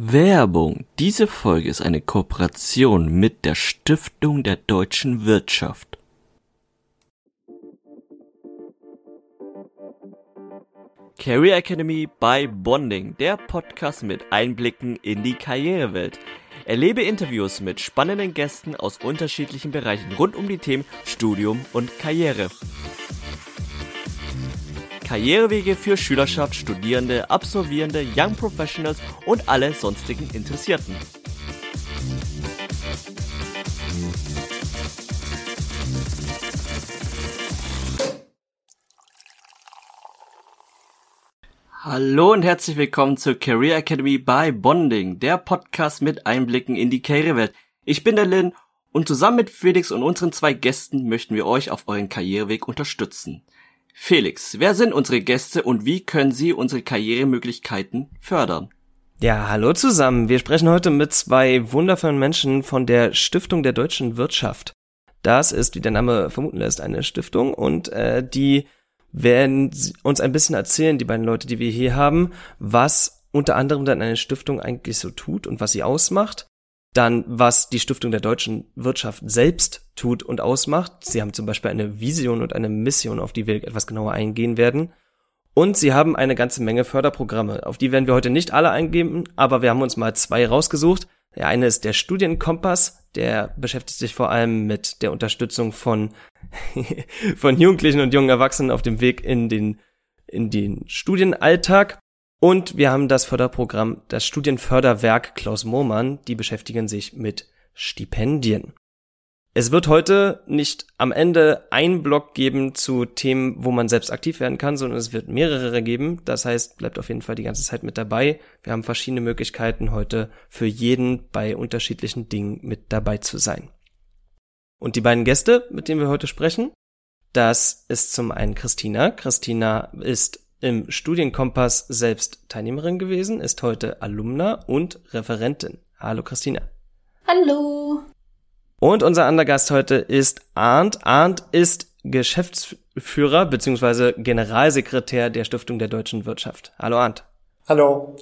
Werbung. Diese Folge ist eine Kooperation mit der Stiftung der deutschen Wirtschaft. Career Academy by Bonding, der Podcast mit Einblicken in die Karrierewelt. Erlebe Interviews mit spannenden Gästen aus unterschiedlichen Bereichen rund um die Themen Studium und Karriere. Karrierewege für Schülerschaft, Studierende, Absolvierende, Young Professionals und alle sonstigen Interessierten. Hallo und herzlich willkommen zur Career Academy by Bonding, der Podcast mit Einblicken in die Karrierewelt. Ich bin der Lin und zusammen mit Felix und unseren zwei Gästen möchten wir euch auf euren Karriereweg unterstützen. Felix, wer sind unsere Gäste und wie können sie unsere Karrieremöglichkeiten fördern? Ja, hallo zusammen. Wir sprechen heute mit zwei wundervollen Menschen von der Stiftung der deutschen Wirtschaft. Das ist, wie der Name vermuten lässt, eine Stiftung und äh, die werden uns ein bisschen erzählen, die beiden Leute, die wir hier haben, was unter anderem dann eine Stiftung eigentlich so tut und was sie ausmacht dann, was die Stiftung der deutschen Wirtschaft selbst tut und ausmacht. Sie haben zum Beispiel eine Vision und eine Mission, auf die wir etwas genauer eingehen werden. Und sie haben eine ganze Menge Förderprogramme. Auf die werden wir heute nicht alle eingehen, aber wir haben uns mal zwei rausgesucht. Der eine ist der Studienkompass, der beschäftigt sich vor allem mit der Unterstützung von, von Jugendlichen und jungen Erwachsenen auf dem Weg in den, in den Studienalltag. Und wir haben das Förderprogramm, das Studienförderwerk Klaus Mohmann, die beschäftigen sich mit Stipendien. Es wird heute nicht am Ende ein Blog geben zu Themen, wo man selbst aktiv werden kann, sondern es wird mehrere geben. Das heißt, bleibt auf jeden Fall die ganze Zeit mit dabei. Wir haben verschiedene Möglichkeiten heute für jeden bei unterschiedlichen Dingen mit dabei zu sein. Und die beiden Gäste, mit denen wir heute sprechen, das ist zum einen Christina. Christina ist im Studienkompass selbst Teilnehmerin gewesen, ist heute Alumna und Referentin. Hallo Christina. Hallo. Und unser anderer Gast heute ist Arndt. Arndt ist Geschäftsführer bzw. Generalsekretär der Stiftung der deutschen Wirtschaft. Hallo Arndt. Hallo.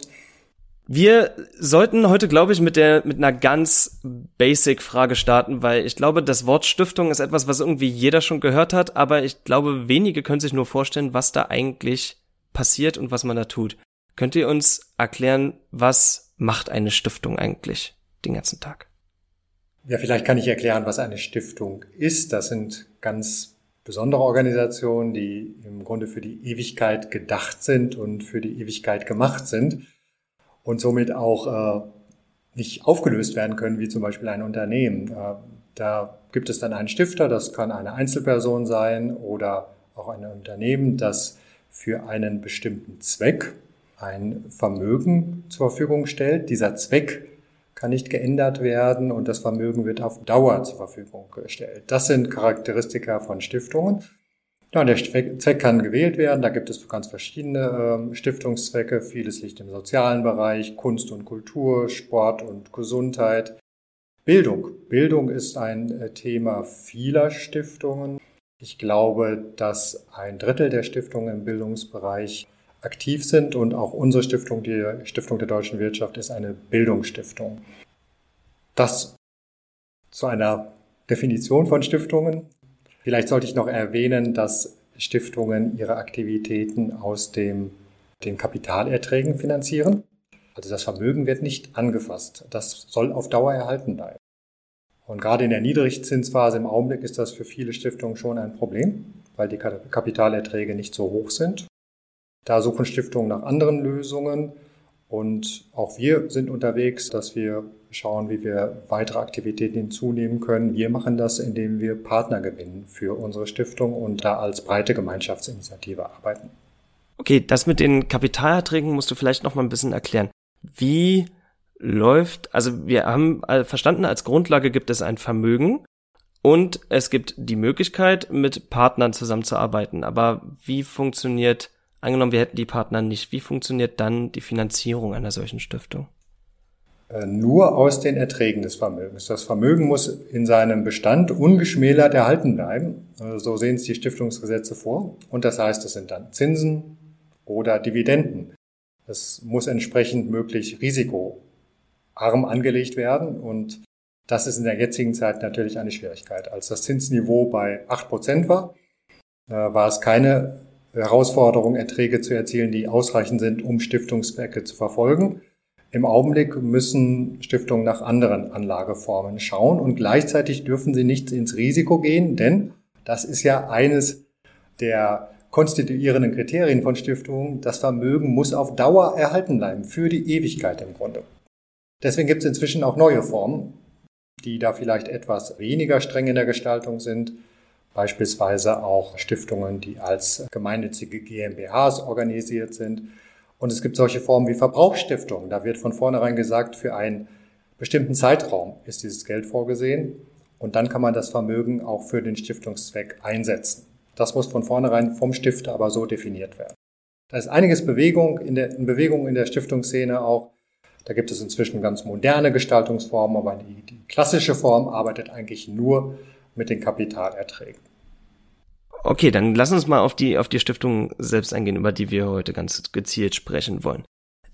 Wir sollten heute, glaube ich, mit der mit einer ganz basic Frage starten, weil ich glaube, das Wort Stiftung ist etwas, was irgendwie jeder schon gehört hat, aber ich glaube, wenige können sich nur vorstellen, was da eigentlich passiert und was man da tut. Könnt ihr uns erklären, was macht eine Stiftung eigentlich den ganzen Tag? Ja, vielleicht kann ich erklären, was eine Stiftung ist. Das sind ganz besondere Organisationen, die im Grunde für die Ewigkeit gedacht sind und für die Ewigkeit gemacht sind und somit auch äh, nicht aufgelöst werden können, wie zum Beispiel ein Unternehmen. Äh, da gibt es dann einen Stifter, das kann eine Einzelperson sein oder auch ein Unternehmen, das für einen bestimmten Zweck ein Vermögen zur Verfügung stellt. Dieser Zweck kann nicht geändert werden und das Vermögen wird auf Dauer zur Verfügung gestellt. Das sind Charakteristika von Stiftungen. Ja, der Zweck kann gewählt werden. Da gibt es ganz verschiedene äh, Stiftungszwecke. Vieles liegt im sozialen Bereich, Kunst und Kultur, Sport und Gesundheit. Bildung. Bildung ist ein äh, Thema vieler Stiftungen. Ich glaube, dass ein Drittel der Stiftungen im Bildungsbereich aktiv sind und auch unsere Stiftung, die Stiftung der deutschen Wirtschaft, ist eine Bildungsstiftung. Das zu einer Definition von Stiftungen. Vielleicht sollte ich noch erwähnen, dass Stiftungen ihre Aktivitäten aus dem, den Kapitalerträgen finanzieren. Also das Vermögen wird nicht angefasst. Das soll auf Dauer erhalten bleiben. Und gerade in der Niedrigzinsphase im Augenblick ist das für viele Stiftungen schon ein Problem, weil die Kapitalerträge nicht so hoch sind. Da suchen Stiftungen nach anderen Lösungen und auch wir sind unterwegs, dass wir schauen, wie wir weitere Aktivitäten hinzunehmen können. Wir machen das, indem wir Partner gewinnen für unsere Stiftung und da als breite Gemeinschaftsinitiative arbeiten. Okay, das mit den Kapitalerträgen musst du vielleicht noch mal ein bisschen erklären. Wie läuft, also wir haben verstanden, als Grundlage gibt es ein Vermögen und es gibt die Möglichkeit, mit Partnern zusammenzuarbeiten. Aber wie funktioniert, angenommen, wir hätten die Partner nicht, wie funktioniert dann die Finanzierung einer solchen Stiftung? Äh, nur aus den Erträgen des Vermögens. Das Vermögen muss in seinem Bestand ungeschmälert erhalten bleiben. Äh, so sehen es die Stiftungsgesetze vor. Und das heißt, es sind dann Zinsen oder Dividenden. Es muss entsprechend möglich Risiko arm angelegt werden. Und das ist in der jetzigen Zeit natürlich eine Schwierigkeit. Als das Zinsniveau bei acht Prozent war, äh, war es keine Herausforderung, Erträge zu erzielen, die ausreichend sind, um Stiftungszwecke zu verfolgen. Im Augenblick müssen Stiftungen nach anderen Anlageformen schauen und gleichzeitig dürfen sie nicht ins Risiko gehen, denn das ist ja eines der konstituierenden Kriterien von Stiftungen. Das Vermögen muss auf Dauer erhalten bleiben, für die Ewigkeit im Grunde. Deswegen gibt es inzwischen auch neue Formen, die da vielleicht etwas weniger streng in der Gestaltung sind. Beispielsweise auch Stiftungen, die als gemeinnützige GmbHs organisiert sind. Und es gibt solche Formen wie Verbrauchsstiftungen. Da wird von vornherein gesagt, für einen bestimmten Zeitraum ist dieses Geld vorgesehen. Und dann kann man das Vermögen auch für den Stiftungszweck einsetzen. Das muss von vornherein vom Stifter aber so definiert werden. Da ist einiges Bewegung in der, in Bewegung in der Stiftungsszene auch. Da gibt es inzwischen ganz moderne Gestaltungsformen, aber die, die klassische Form arbeitet eigentlich nur mit den Kapitalerträgen. Okay, dann lass uns mal auf die, auf die Stiftung selbst eingehen, über die wir heute ganz gezielt sprechen wollen.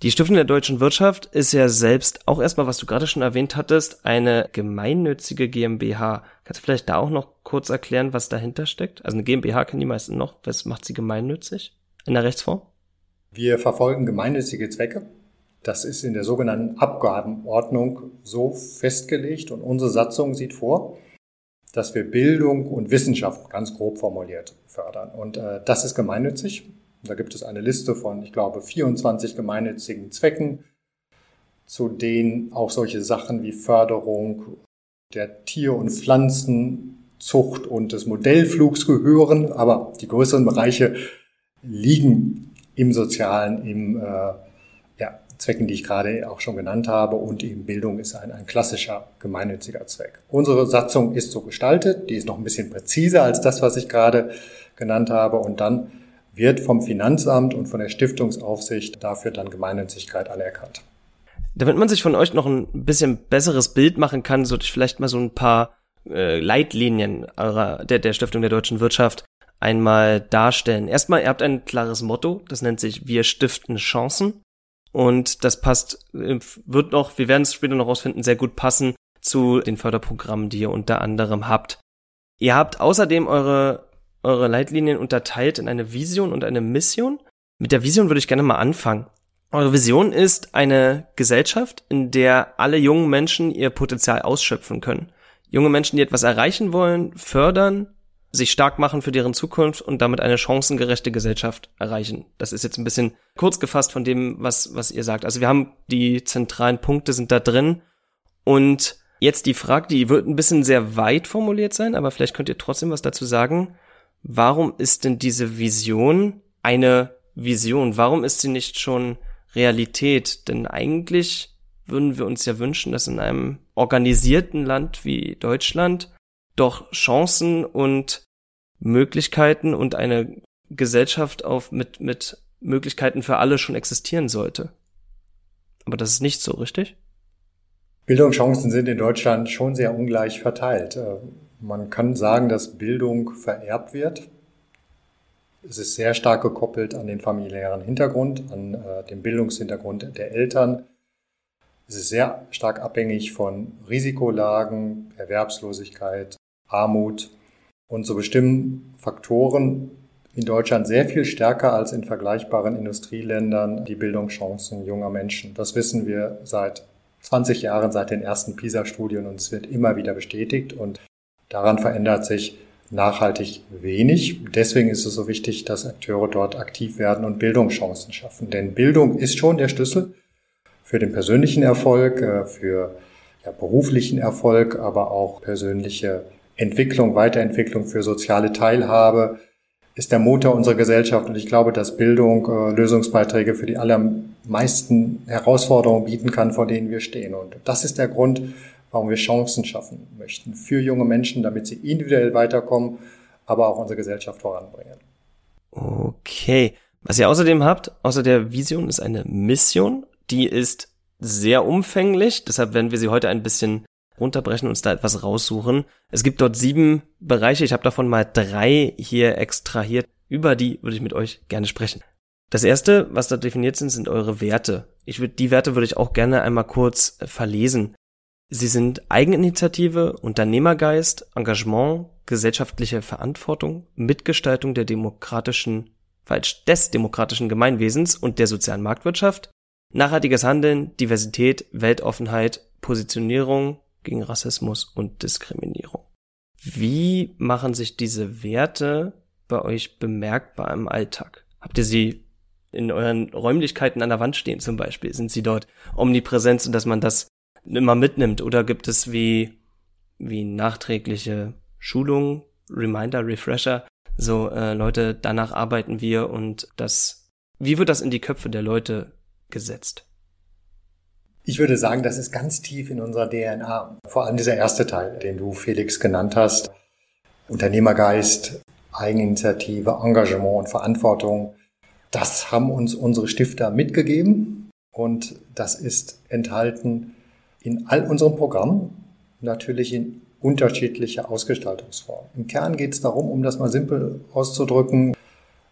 Die Stiftung der deutschen Wirtschaft ist ja selbst auch erstmal, was du gerade schon erwähnt hattest, eine gemeinnützige GmbH. Kannst du vielleicht da auch noch kurz erklären, was dahinter steckt? Also eine GmbH kennen die meisten noch. Was macht sie gemeinnützig in der Rechtsform? Wir verfolgen gemeinnützige Zwecke. Das ist in der sogenannten Abgabenordnung so festgelegt und unsere Satzung sieht vor, dass wir Bildung und Wissenschaft ganz grob formuliert fördern. Und äh, das ist gemeinnützig. Da gibt es eine Liste von, ich glaube, 24 gemeinnützigen Zwecken, zu denen auch solche Sachen wie Förderung der Tier- und Pflanzenzucht und des Modellflugs gehören. Aber die größeren Bereiche liegen im Sozialen, im äh, Zwecken, die ich gerade auch schon genannt habe. Und eben Bildung ist ein, ein klassischer gemeinnütziger Zweck. Unsere Satzung ist so gestaltet, die ist noch ein bisschen präziser als das, was ich gerade genannt habe. Und dann wird vom Finanzamt und von der Stiftungsaufsicht dafür dann Gemeinnützigkeit anerkannt. Damit man sich von euch noch ein bisschen besseres Bild machen kann, sollte ich vielleicht mal so ein paar äh, Leitlinien eurer, der, der Stiftung der deutschen Wirtschaft einmal darstellen. Erstmal, ihr habt ein klares Motto, das nennt sich Wir stiften Chancen. Und das passt, äh, wird noch, wir werden es später noch rausfinden, sehr gut passen zu den Förderprogrammen, die ihr unter anderem habt. Ihr habt außerdem eure, eure Leitlinien unterteilt in eine Vision und eine Mission. Mit der Vision würde ich gerne mal anfangen. Eure Vision ist eine Gesellschaft, in der alle jungen Menschen ihr Potenzial ausschöpfen können. Junge Menschen, die etwas erreichen wollen, fördern, sich stark machen für deren Zukunft und damit eine chancengerechte Gesellschaft erreichen. Das ist jetzt ein bisschen kurz gefasst von dem, was, was ihr sagt. Also wir haben die zentralen Punkte sind da drin und jetzt die Frage, die wird ein bisschen sehr weit formuliert sein, aber vielleicht könnt ihr trotzdem was dazu sagen. Warum ist denn diese Vision eine Vision? Warum ist sie nicht schon Realität? Denn eigentlich würden wir uns ja wünschen, dass in einem organisierten Land wie Deutschland doch Chancen und Möglichkeiten und eine Gesellschaft auf mit, mit Möglichkeiten für alle schon existieren sollte. Aber das ist nicht so, richtig? Bildungschancen sind in Deutschland schon sehr ungleich verteilt. Äh, man kann sagen, dass Bildung vererbt wird. Es ist sehr stark gekoppelt an den familiären Hintergrund, an äh, den Bildungshintergrund der Eltern. Es ist sehr stark abhängig von Risikolagen, Erwerbslosigkeit, Armut. Und so bestimmen Faktoren in Deutschland sehr viel stärker als in vergleichbaren Industrieländern die Bildungschancen junger Menschen. Das wissen wir seit 20 Jahren, seit den ersten PISA-Studien und es wird immer wieder bestätigt und daran verändert sich nachhaltig wenig. Deswegen ist es so wichtig, dass Akteure dort aktiv werden und Bildungschancen schaffen. Denn Bildung ist schon der Schlüssel für den persönlichen Erfolg, äh, für ja, beruflichen Erfolg, aber auch persönliche Entwicklung, Weiterentwicklung für soziale Teilhabe ist der Motor unserer Gesellschaft und ich glaube, dass Bildung äh, Lösungsbeiträge für die allermeisten Herausforderungen bieten kann, vor denen wir stehen. Und das ist der Grund, warum wir Chancen schaffen möchten für junge Menschen, damit sie individuell weiterkommen, aber auch unsere Gesellschaft voranbringen. Okay. Was ihr außerdem habt, außer der Vision, ist eine Mission. Die ist sehr umfänglich, deshalb werden wir sie heute ein bisschen runterbrechen, uns da etwas raussuchen. Es gibt dort sieben Bereiche. Ich habe davon mal drei hier extrahiert. Über die würde ich mit euch gerne sprechen. Das erste, was da definiert sind, sind eure Werte. Ich würde, die Werte würde ich auch gerne einmal kurz äh, verlesen. Sie sind Eigeninitiative, Unternehmergeist, Engagement, gesellschaftliche Verantwortung, Mitgestaltung der demokratischen, falsch, des demokratischen Gemeinwesens und der sozialen Marktwirtschaft, nachhaltiges Handeln, Diversität, Weltoffenheit, Positionierung gegen Rassismus und Diskriminierung. Wie machen sich diese Werte bei euch bemerkbar im Alltag? Habt ihr sie in euren Räumlichkeiten an der Wand stehen zum Beispiel? Sind sie dort omnipräsent, so dass man das immer mitnimmt? Oder gibt es wie, wie nachträgliche Schulungen, Reminder, Refresher? So, äh, Leute, danach arbeiten wir und das, wie wird das in die Köpfe der Leute gesetzt? Ich würde sagen, das ist ganz tief in unserer DNA. Vor allem dieser erste Teil, den du Felix genannt hast. Unternehmergeist, Eigeninitiative, Engagement und Verantwortung. Das haben uns unsere Stifter mitgegeben und das ist enthalten in all unseren Programmen, natürlich in unterschiedlicher Ausgestaltungsform. Im Kern geht es darum, um das mal simpel auszudrücken,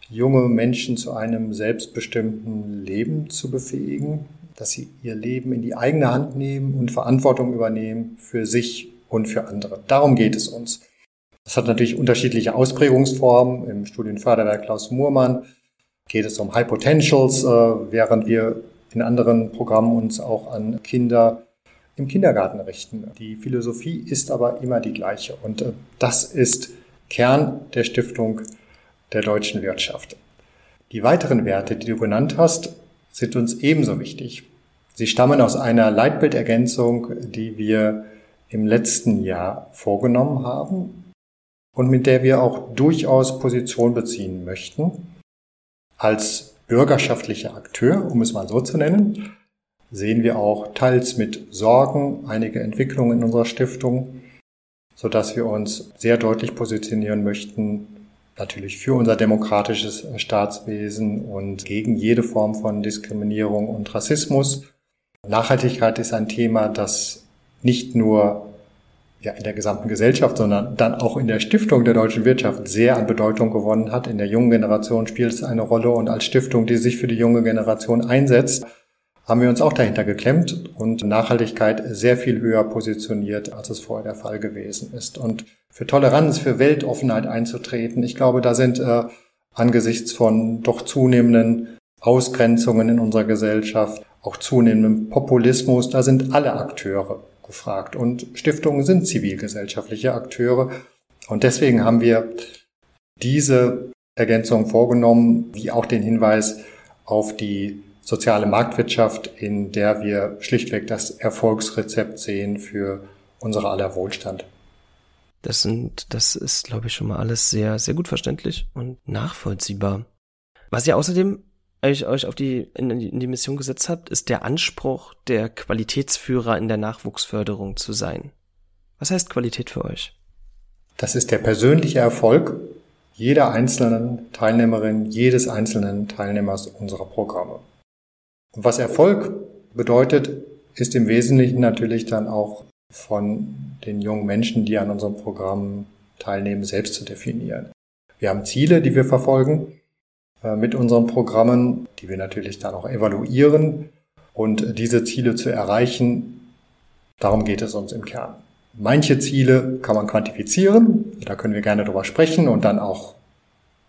junge Menschen zu einem selbstbestimmten Leben zu befähigen, dass sie ihr Leben in die eigene Hand nehmen und Verantwortung übernehmen für sich und für andere. Darum geht es uns. Das hat natürlich unterschiedliche Ausprägungsformen. Im Studienförderwerk Klaus Muhrmann geht es um High Potentials, äh, während wir in anderen Programmen uns auch an Kinder im Kindergarten richten. Die Philosophie ist aber immer die gleiche und äh, das ist Kern der Stiftung der deutschen Wirtschaft. Die weiteren Werte, die du genannt hast, sind uns ebenso wichtig. Sie stammen aus einer Leitbildergänzung, die wir im letzten Jahr vorgenommen haben und mit der wir auch durchaus Position beziehen möchten. Als bürgerschaftlicher Akteur, um es mal so zu nennen, sehen wir auch teils mit Sorgen einige Entwicklungen in unserer Stiftung, so dass wir uns sehr deutlich positionieren möchten, natürlich für unser demokratisches Staatswesen und gegen jede Form von Diskriminierung und Rassismus. Nachhaltigkeit ist ein Thema, das nicht nur ja, in der gesamten Gesellschaft, sondern dann auch in der Stiftung der deutschen Wirtschaft sehr an Bedeutung gewonnen hat. In der jungen Generation spielt es eine Rolle und als Stiftung, die sich für die junge Generation einsetzt, haben wir uns auch dahinter geklemmt und Nachhaltigkeit sehr viel höher positioniert, als es vorher der Fall gewesen ist. Und für Toleranz, für Weltoffenheit einzutreten, ich glaube, da sind äh, angesichts von doch zunehmenden Ausgrenzungen in unserer Gesellschaft, auch zunehmendem Populismus, da sind alle Akteure gefragt. Und Stiftungen sind zivilgesellschaftliche Akteure. Und deswegen haben wir diese Ergänzung vorgenommen, wie auch den Hinweis auf die soziale Marktwirtschaft, in der wir schlichtweg das Erfolgsrezept sehen für unsere aller Wohlstand. Das sind, das ist, glaube ich, schon mal alles sehr, sehr gut verständlich und nachvollziehbar. Was ihr außerdem euch, euch auf die in, in die Mission gesetzt habt, ist der Anspruch, der Qualitätsführer in der Nachwuchsförderung zu sein. Was heißt Qualität für euch? Das ist der persönliche Erfolg jeder einzelnen Teilnehmerin, jedes einzelnen Teilnehmers unserer Programme. Was Erfolg bedeutet, ist im Wesentlichen natürlich dann auch von den jungen Menschen, die an unserem Programm teilnehmen, selbst zu definieren. Wir haben Ziele, die wir verfolgen äh, mit unseren Programmen, die wir natürlich dann auch evaluieren. Und diese Ziele zu erreichen, darum geht es uns im Kern. Manche Ziele kann man quantifizieren, da können wir gerne drüber sprechen und dann auch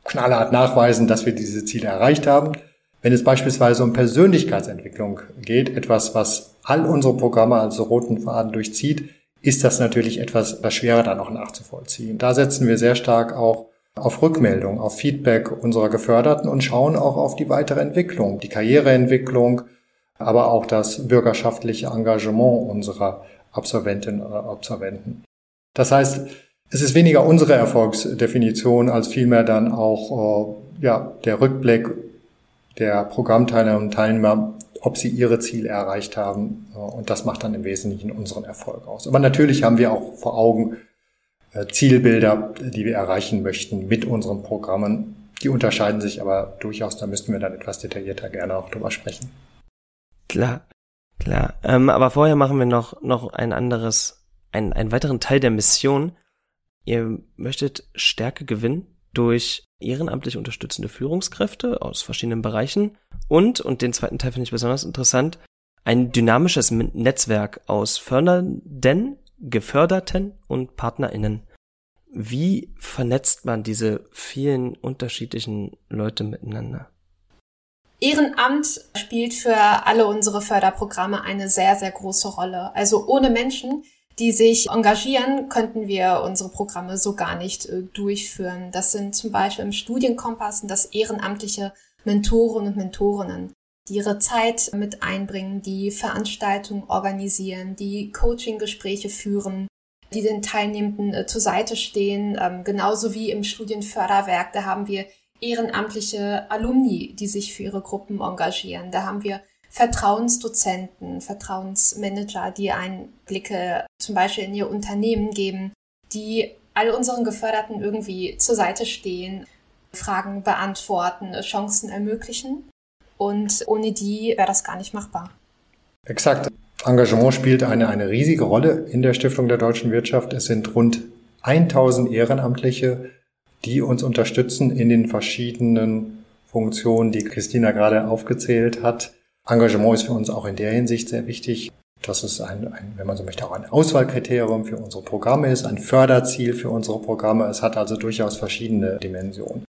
knallhart nachweisen, dass wir diese Ziele erreicht haben. Wenn es beispielsweise um Persönlichkeitsentwicklung geht, etwas, was all unsere Programme als roten Faden durchzieht, ist das natürlich etwas, was schwerer dann auch nachzuvollziehen. Da setzen wir sehr stark auch auf Rückmeldung, auf Feedback unserer Geförderten und schauen auch auf die weitere Entwicklung, die Karriereentwicklung, aber auch das bürgerschaftliche Engagement unserer Absolventinnen oder Absolventen. Das heißt, es ist weniger unsere Erfolgsdefinition als vielmehr dann auch äh, ja, der Rückblick der Programmteilnehmerinnen und Teilnehmer, ob sie ihre Ziele erreicht haben. Und das macht dann im Wesentlichen unseren Erfolg aus. Aber natürlich haben wir auch vor Augen äh, Zielbilder, die wir erreichen möchten mit unseren Programmen. Die unterscheiden sich aber durchaus, da müssten wir dann etwas detaillierter gerne auch drüber sprechen. Klar, klar. Ähm, aber vorher machen wir noch, noch ein anderes, ein, einen weiteren Teil der Mission. Ihr möchtet Stärke gewinnen durch ehrenamtlich unterstützende Führungskräfte aus verschiedenen Bereichen und, und den zweiten Teil finde ich besonders interessant, ein dynamisches Netzwerk aus fördernden, geförderten und PartnerInnen. Wie vernetzt man diese vielen unterschiedlichen Leute miteinander? Ehrenamt spielt für alle unsere Förderprogramme eine sehr, sehr große Rolle. Also ohne Menschen, die sich engagieren, könnten wir unsere Programme so gar nicht äh, durchführen. Das sind zum Beispiel im Studienkompass das ehrenamtliche Mentoren und Mentorinnen, die ihre Zeit mit einbringen, die Veranstaltungen organisieren, die Coaching-Gespräche führen, die den Teilnehmenden äh, zur Seite stehen, ähm, genauso wie im Studienförderwerk. Da haben wir ehrenamtliche Alumni, die sich für ihre Gruppen engagieren. Da haben wir Vertrauensdozenten, Vertrauensmanager, die Einblicke zum Beispiel in ihr Unternehmen geben, die all unseren Geförderten irgendwie zur Seite stehen, Fragen beantworten, Chancen ermöglichen. Und ohne die wäre das gar nicht machbar. Exakt. Engagement spielt eine, eine riesige Rolle in der Stiftung der deutschen Wirtschaft. Es sind rund 1000 Ehrenamtliche, die uns unterstützen in den verschiedenen Funktionen, die Christina gerade aufgezählt hat. Engagement ist für uns auch in der Hinsicht sehr wichtig, dass es ein, ein, wenn man so möchte, auch ein Auswahlkriterium für unsere Programme ist, ein Förderziel für unsere Programme. Es hat also durchaus verschiedene Dimensionen.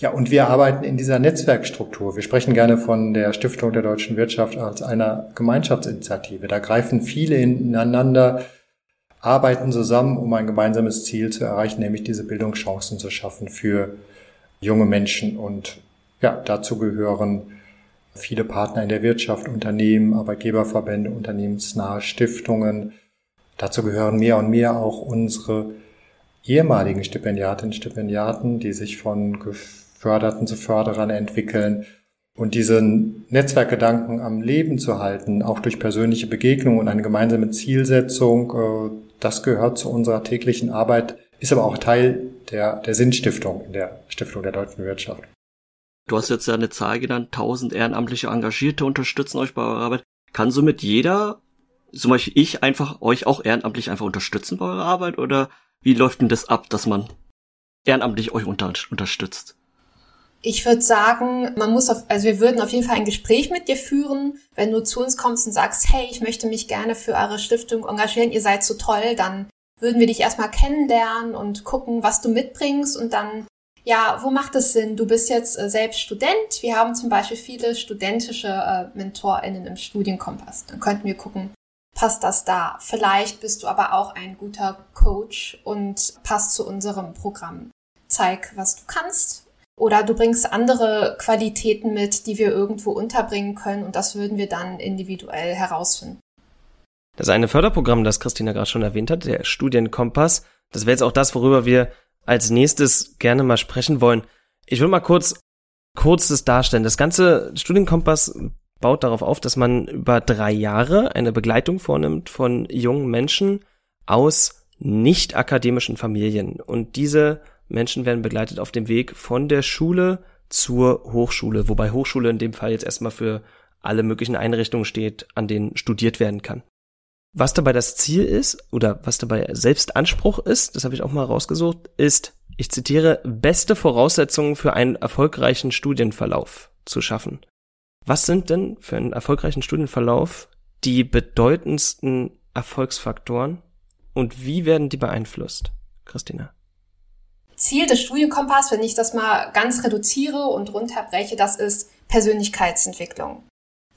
Ja, und wir arbeiten in dieser Netzwerkstruktur. Wir sprechen gerne von der Stiftung der deutschen Wirtschaft als einer Gemeinschaftsinitiative. Da greifen viele ineinander, arbeiten zusammen, um ein gemeinsames Ziel zu erreichen, nämlich diese Bildungschancen zu schaffen für junge Menschen. Und ja, dazu gehören viele Partner in der Wirtschaft, Unternehmen, Arbeitgeberverbände, unternehmensnahe Stiftungen. Dazu gehören mehr und mehr auch unsere ehemaligen Stipendiatinnen und Stipendiaten, die sich von Geförderten zu Förderern entwickeln. Und diesen Netzwerkgedanken am Leben zu halten, auch durch persönliche Begegnungen und eine gemeinsame Zielsetzung, äh, das gehört zu unserer täglichen Arbeit, ist aber auch Teil der, der Sinnstiftung in der Stiftung der deutschen Wirtschaft. Du hast jetzt ja eine Zahl genannt, 1000 ehrenamtliche Engagierte unterstützen euch bei eurer Arbeit. Kann somit jeder, zum Beispiel ich, einfach euch auch ehrenamtlich einfach unterstützen bei eurer Arbeit? Oder wie läuft denn das ab, dass man ehrenamtlich euch unter, unterstützt? Ich würde sagen, man muss auf, also wir würden auf jeden Fall ein Gespräch mit dir führen. Wenn du zu uns kommst und sagst, hey, ich möchte mich gerne für eure Stiftung engagieren, ihr seid so toll, dann würden wir dich erstmal kennenlernen und gucken, was du mitbringst und dann, ja, wo macht es Sinn? Du bist jetzt äh, selbst Student. Wir haben zum Beispiel viele studentische äh, MentorInnen im Studienkompass. Dann könnten wir gucken, passt das da? Vielleicht bist du aber auch ein guter Coach und passt zu unserem Programm. Zeig, was du kannst oder du bringst andere Qualitäten mit, die wir irgendwo unterbringen können und das würden wir dann individuell herausfinden. Das eine Förderprogramm, das Christina gerade schon erwähnt hat, der Studienkompass, das wäre jetzt auch das, worüber wir als nächstes gerne mal sprechen wollen. Ich will mal kurz kurzes darstellen. Das ganze Studienkompass baut darauf auf, dass man über drei Jahre eine Begleitung vornimmt von jungen Menschen aus nicht akademischen Familien. Und diese Menschen werden begleitet auf dem Weg von der Schule zur Hochschule, wobei Hochschule in dem Fall jetzt erstmal für alle möglichen Einrichtungen steht, an denen studiert werden kann. Was dabei das Ziel ist oder was dabei Selbstanspruch ist, das habe ich auch mal rausgesucht, ist, ich zitiere, beste Voraussetzungen für einen erfolgreichen Studienverlauf zu schaffen. Was sind denn für einen erfolgreichen Studienverlauf die bedeutendsten Erfolgsfaktoren und wie werden die beeinflusst? Christina. Ziel des Studienkompass, wenn ich das mal ganz reduziere und runterbreche, das ist Persönlichkeitsentwicklung.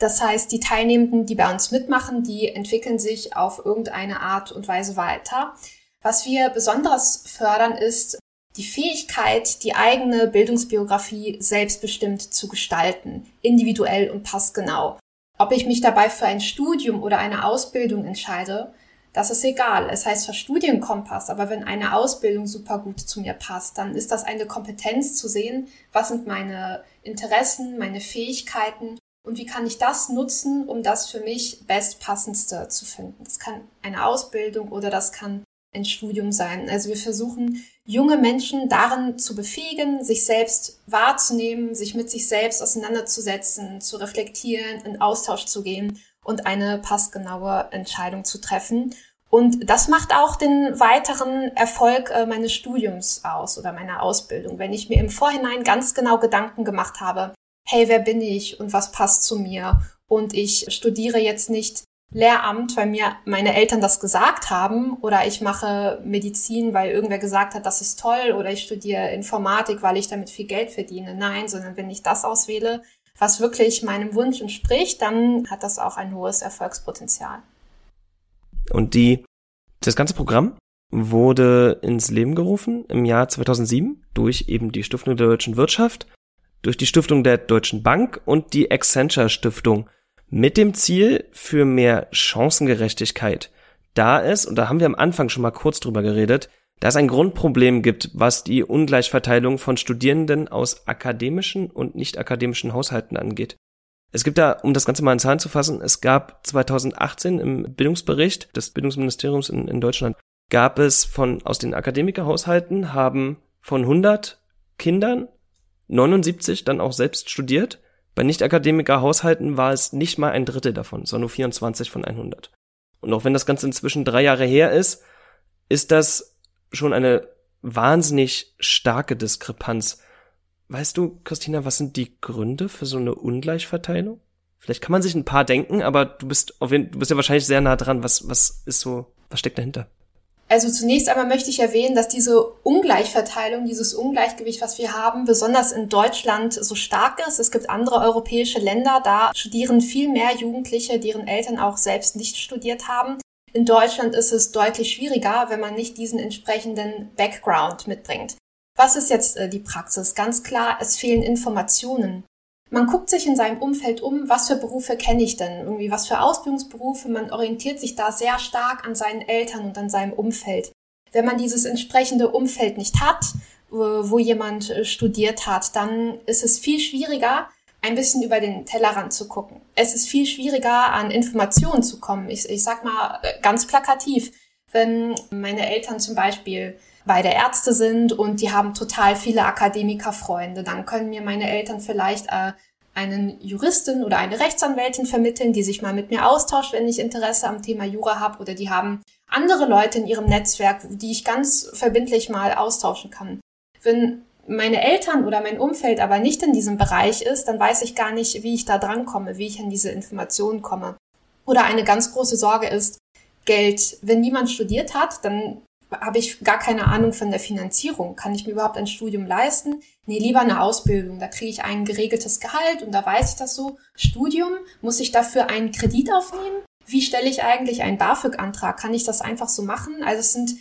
Das heißt, die Teilnehmenden, die bei uns mitmachen, die entwickeln sich auf irgendeine Art und Weise weiter. Was wir besonders fördern, ist die Fähigkeit, die eigene Bildungsbiografie selbstbestimmt zu gestalten, individuell und passgenau. Ob ich mich dabei für ein Studium oder eine Ausbildung entscheide, das ist egal. Es heißt zwar Studienkompass, aber wenn eine Ausbildung super gut zu mir passt, dann ist das eine Kompetenz zu sehen, was sind meine Interessen, meine Fähigkeiten und wie kann ich das nutzen, um das für mich bestpassendste zu finden. Das kann eine Ausbildung oder das kann ein Studium sein. Also wir versuchen, junge Menschen darin zu befähigen, sich selbst wahrzunehmen, sich mit sich selbst auseinanderzusetzen, zu reflektieren, in Austausch zu gehen und eine passgenaue Entscheidung zu treffen. Und das macht auch den weiteren Erfolg äh, meines Studiums aus oder meiner Ausbildung, wenn ich mir im Vorhinein ganz genau Gedanken gemacht habe, hey, wer bin ich und was passt zu mir? Und ich studiere jetzt nicht Lehramt, weil mir meine Eltern das gesagt haben, oder ich mache Medizin, weil irgendwer gesagt hat, das ist toll, oder ich studiere Informatik, weil ich damit viel Geld verdiene. Nein, sondern wenn ich das auswähle, was wirklich meinem Wunsch entspricht, dann hat das auch ein hohes Erfolgspotenzial. Und die, das ganze Programm wurde ins Leben gerufen im Jahr 2007 durch eben die Stiftung der deutschen Wirtschaft, durch die Stiftung der Deutschen Bank und die Accenture Stiftung mit dem Ziel für mehr Chancengerechtigkeit. Da es, und da haben wir am Anfang schon mal kurz drüber geredet, da es ein Grundproblem gibt, was die Ungleichverteilung von Studierenden aus akademischen und nicht akademischen Haushalten angeht. Es gibt da, um das Ganze mal in Zahlen zu fassen, es gab 2018 im Bildungsbericht des Bildungsministeriums in, in Deutschland, gab es von, aus den Akademikerhaushalten haben von 100 Kindern 79 dann auch selbst studiert. Bei Nicht-Akademiker-Haushalten war es nicht mal ein Drittel davon, sondern nur 24 von 100. Und auch wenn das Ganze inzwischen drei Jahre her ist, ist das schon eine wahnsinnig starke Diskrepanz Weißt du, Christina, was sind die Gründe für so eine Ungleichverteilung? Vielleicht kann man sich ein paar denken, aber du bist auf jeden, du bist ja wahrscheinlich sehr nah dran. Was, was ist so, was steckt dahinter? Also zunächst einmal möchte ich erwähnen, dass diese Ungleichverteilung, dieses Ungleichgewicht, was wir haben, besonders in Deutschland so stark ist. Es gibt andere europäische Länder, da studieren viel mehr Jugendliche, deren Eltern auch selbst nicht studiert haben. In Deutschland ist es deutlich schwieriger, wenn man nicht diesen entsprechenden Background mitbringt. Was ist jetzt äh, die Praxis? Ganz klar, es fehlen Informationen. Man guckt sich in seinem Umfeld um, was für Berufe kenne ich denn? Irgendwie was für Ausbildungsberufe? Man orientiert sich da sehr stark an seinen Eltern und an seinem Umfeld. Wenn man dieses entsprechende Umfeld nicht hat, wo jemand äh, studiert hat, dann ist es viel schwieriger, ein bisschen über den Tellerrand zu gucken. Es ist viel schwieriger, an Informationen zu kommen. Ich, ich sag mal äh, ganz plakativ, wenn meine Eltern zum Beispiel beide Ärzte sind und die haben total viele Akademikerfreunde. Dann können mir meine Eltern vielleicht äh, einen Juristin oder eine Rechtsanwältin vermitteln, die sich mal mit mir austauscht, wenn ich Interesse am Thema Jura habe. Oder die haben andere Leute in ihrem Netzwerk, die ich ganz verbindlich mal austauschen kann. Wenn meine Eltern oder mein Umfeld aber nicht in diesem Bereich ist, dann weiß ich gar nicht, wie ich da drankomme, wie ich an diese Informationen komme. Oder eine ganz große Sorge ist Geld. Wenn niemand studiert hat, dann habe ich gar keine Ahnung von der Finanzierung. Kann ich mir überhaupt ein Studium leisten? Nee, lieber eine Ausbildung. Da kriege ich ein geregeltes Gehalt und da weiß ich das so. Studium, muss ich dafür einen Kredit aufnehmen? Wie stelle ich eigentlich einen BAföG-Antrag? Kann ich das einfach so machen? Also es sind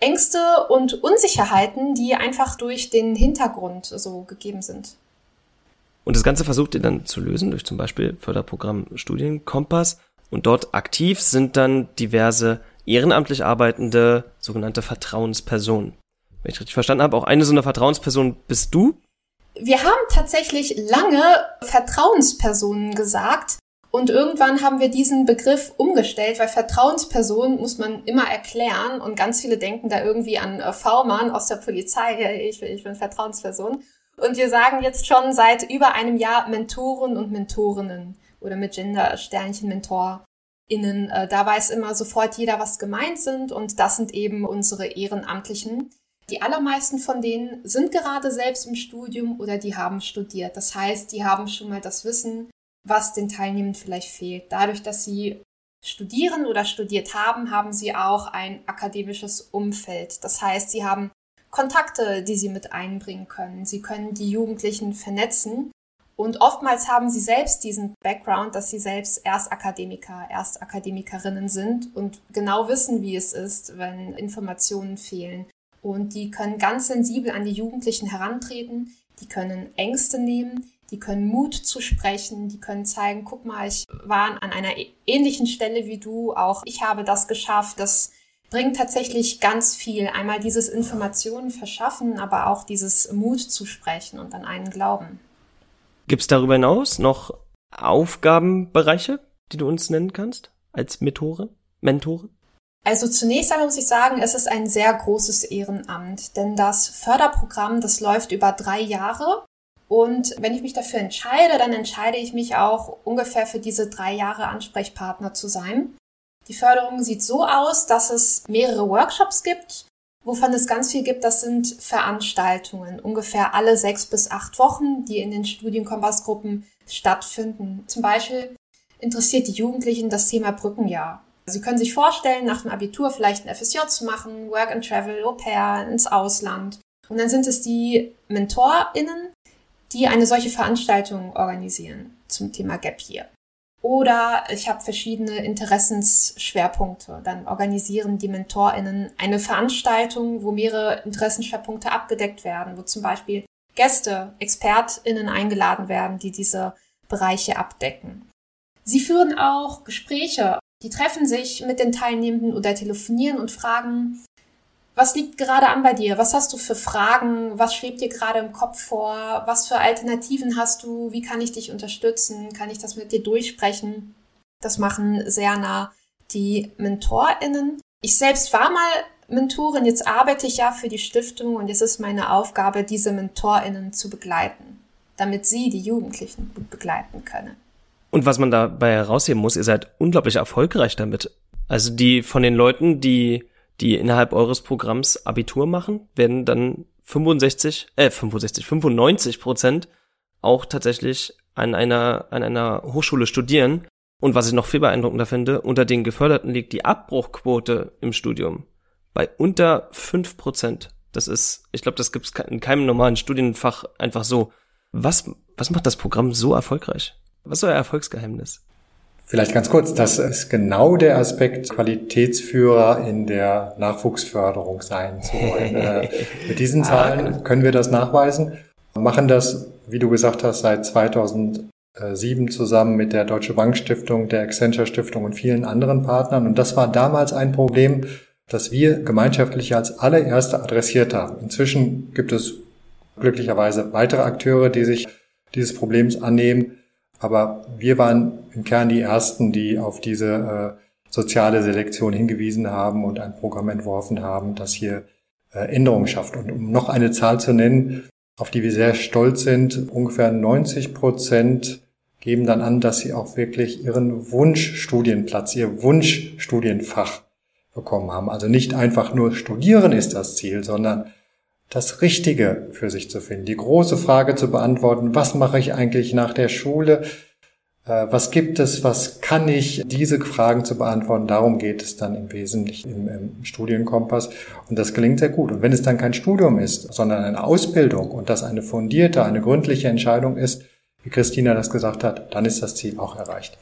Ängste und Unsicherheiten, die einfach durch den Hintergrund so gegeben sind. Und das Ganze versucht ihr dann zu lösen durch zum Beispiel Förderprogramm Studienkompass. Und dort aktiv sind dann diverse ehrenamtlich arbeitende sogenannte Vertrauensperson. Wenn ich richtig verstanden habe, auch eine so eine Vertrauensperson bist du? Wir haben tatsächlich lange Vertrauenspersonen gesagt und irgendwann haben wir diesen Begriff umgestellt, weil Vertrauensperson muss man immer erklären und ganz viele denken da irgendwie an äh, V-Mann aus der Polizei. Ich, ich bin Vertrauensperson. Und wir sagen jetzt schon seit über einem Jahr Mentoren und Mentorinnen oder mit Gender Sternchen Mentor innen. Äh, da weiß immer sofort jeder, was gemeint sind und das sind eben unsere Ehrenamtlichen. Die allermeisten von denen sind gerade selbst im Studium oder die haben studiert. Das heißt, die haben schon mal das Wissen, was den Teilnehmenden vielleicht fehlt. Dadurch, dass sie studieren oder studiert haben, haben sie auch ein akademisches Umfeld. Das heißt, sie haben Kontakte, die sie mit einbringen können. Sie können die Jugendlichen vernetzen und oftmals haben sie selbst diesen Background, dass sie selbst Erstakademiker, Erstakademikerinnen sind und genau wissen, wie es ist, wenn Informationen fehlen. Und die können ganz sensibel an die Jugendlichen herantreten, die können Ängste nehmen, die können Mut zu sprechen, die können zeigen, guck mal, ich war an einer ähnlichen Stelle wie du, auch ich habe das geschafft, das bringt tatsächlich ganz viel. Einmal dieses Informationen verschaffen, aber auch dieses Mut zu sprechen und an einen glauben. Gibt es darüber hinaus noch Aufgabenbereiche, die du uns nennen kannst als Methore, Mentore? Also zunächst einmal muss ich sagen, es ist ein sehr großes Ehrenamt, denn das Förderprogramm, das läuft über drei Jahre. Und wenn ich mich dafür entscheide, dann entscheide ich mich auch ungefähr für diese drei Jahre Ansprechpartner zu sein. Die Förderung sieht so aus, dass es mehrere Workshops gibt. Wovon es ganz viel gibt, das sind Veranstaltungen, ungefähr alle sechs bis acht Wochen, die in den Studienkompassgruppen stattfinden. Zum Beispiel interessiert die Jugendlichen das Thema Brückenjahr. Sie können sich vorstellen, nach dem Abitur vielleicht ein FSJ zu machen, Work and Travel, Au pair, ins Ausland. Und dann sind es die MentorInnen, die eine solche Veranstaltung organisieren zum Thema Gap Year. Oder ich habe verschiedene Interessensschwerpunkte. Dann organisieren die MentorInnen eine Veranstaltung, wo mehrere Interessenschwerpunkte abgedeckt werden, wo zum Beispiel Gäste, ExpertInnen eingeladen werden, die diese Bereiche abdecken. Sie führen auch Gespräche. Die treffen sich mit den Teilnehmenden oder telefonieren und fragen, was liegt gerade an bei dir? Was hast du für Fragen? Was schwebt dir gerade im Kopf vor? Was für Alternativen hast du? Wie kann ich dich unterstützen? Kann ich das mit dir durchsprechen? Das machen sehr nah die MentorInnen. Ich selbst war mal Mentorin, jetzt arbeite ich ja für die Stiftung und jetzt ist meine Aufgabe, diese MentorInnen zu begleiten, damit sie die Jugendlichen gut begleiten können. Und was man dabei herausheben muss, ihr seid unglaublich erfolgreich damit. Also die von den Leuten, die die innerhalb eures Programms Abitur machen, werden dann 65, äh 65, 95 Prozent auch tatsächlich an einer an einer Hochschule studieren. Und was ich noch viel beeindruckender finde, unter den Geförderten liegt die Abbruchquote im Studium bei unter fünf Prozent. Das ist, ich glaube, das gibt es in keinem normalen Studienfach einfach so. Was, was macht das Programm so erfolgreich? Was ist euer Erfolgsgeheimnis? Vielleicht ganz kurz, das ist genau der Aspekt, Qualitätsführer in der Nachwuchsförderung sein zu wollen. äh, mit diesen Zahlen können wir das nachweisen, machen das, wie du gesagt hast, seit 2007 zusammen mit der Deutsche Bank Stiftung, der Accenture Stiftung und vielen anderen Partnern. Und das war damals ein Problem, das wir gemeinschaftlich als allererste adressiert haben. Inzwischen gibt es glücklicherweise weitere Akteure, die sich dieses Problems annehmen. Aber wir waren im Kern die Ersten, die auf diese äh, soziale Selektion hingewiesen haben und ein Programm entworfen haben, das hier äh, Änderungen schafft. Und um noch eine Zahl zu nennen, auf die wir sehr stolz sind, ungefähr 90 Prozent geben dann an, dass sie auch wirklich ihren Wunschstudienplatz, ihr Wunschstudienfach bekommen haben. Also nicht einfach nur studieren ist das Ziel, sondern das Richtige für sich zu finden, die große Frage zu beantworten, was mache ich eigentlich nach der Schule, äh, was gibt es, was kann ich, diese Fragen zu beantworten, darum geht es dann im Wesentlichen im, im Studienkompass und das gelingt sehr gut. Und wenn es dann kein Studium ist, sondern eine Ausbildung und das eine fundierte, eine gründliche Entscheidung ist, wie Christina das gesagt hat, dann ist das Ziel auch erreicht.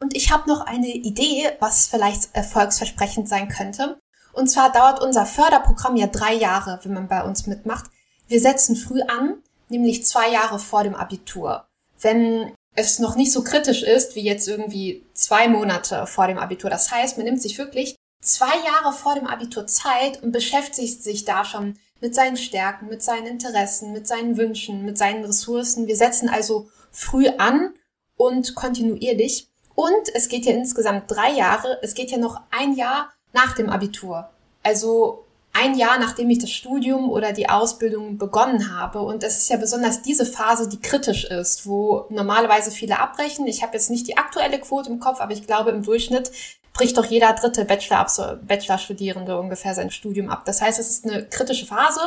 Und ich habe noch eine Idee, was vielleicht erfolgsversprechend sein könnte. Und zwar dauert unser Förderprogramm ja drei Jahre, wenn man bei uns mitmacht. Wir setzen früh an, nämlich zwei Jahre vor dem Abitur. Wenn es noch nicht so kritisch ist, wie jetzt irgendwie zwei Monate vor dem Abitur. Das heißt, man nimmt sich wirklich zwei Jahre vor dem Abitur Zeit und beschäftigt sich da schon mit seinen Stärken, mit seinen Interessen, mit seinen Wünschen, mit seinen Ressourcen. Wir setzen also früh an und kontinuierlich. Und es geht ja insgesamt drei Jahre. Es geht ja noch ein Jahr nach dem Abitur. Also ein Jahr nachdem ich das Studium oder die Ausbildung begonnen habe. Und es ist ja besonders diese Phase, die kritisch ist, wo normalerweise viele abbrechen. Ich habe jetzt nicht die aktuelle Quote im Kopf, aber ich glaube, im Durchschnitt bricht doch jeder dritte Bachelor-Studierende ungefähr sein Studium ab. Das heißt, es ist eine kritische Phase.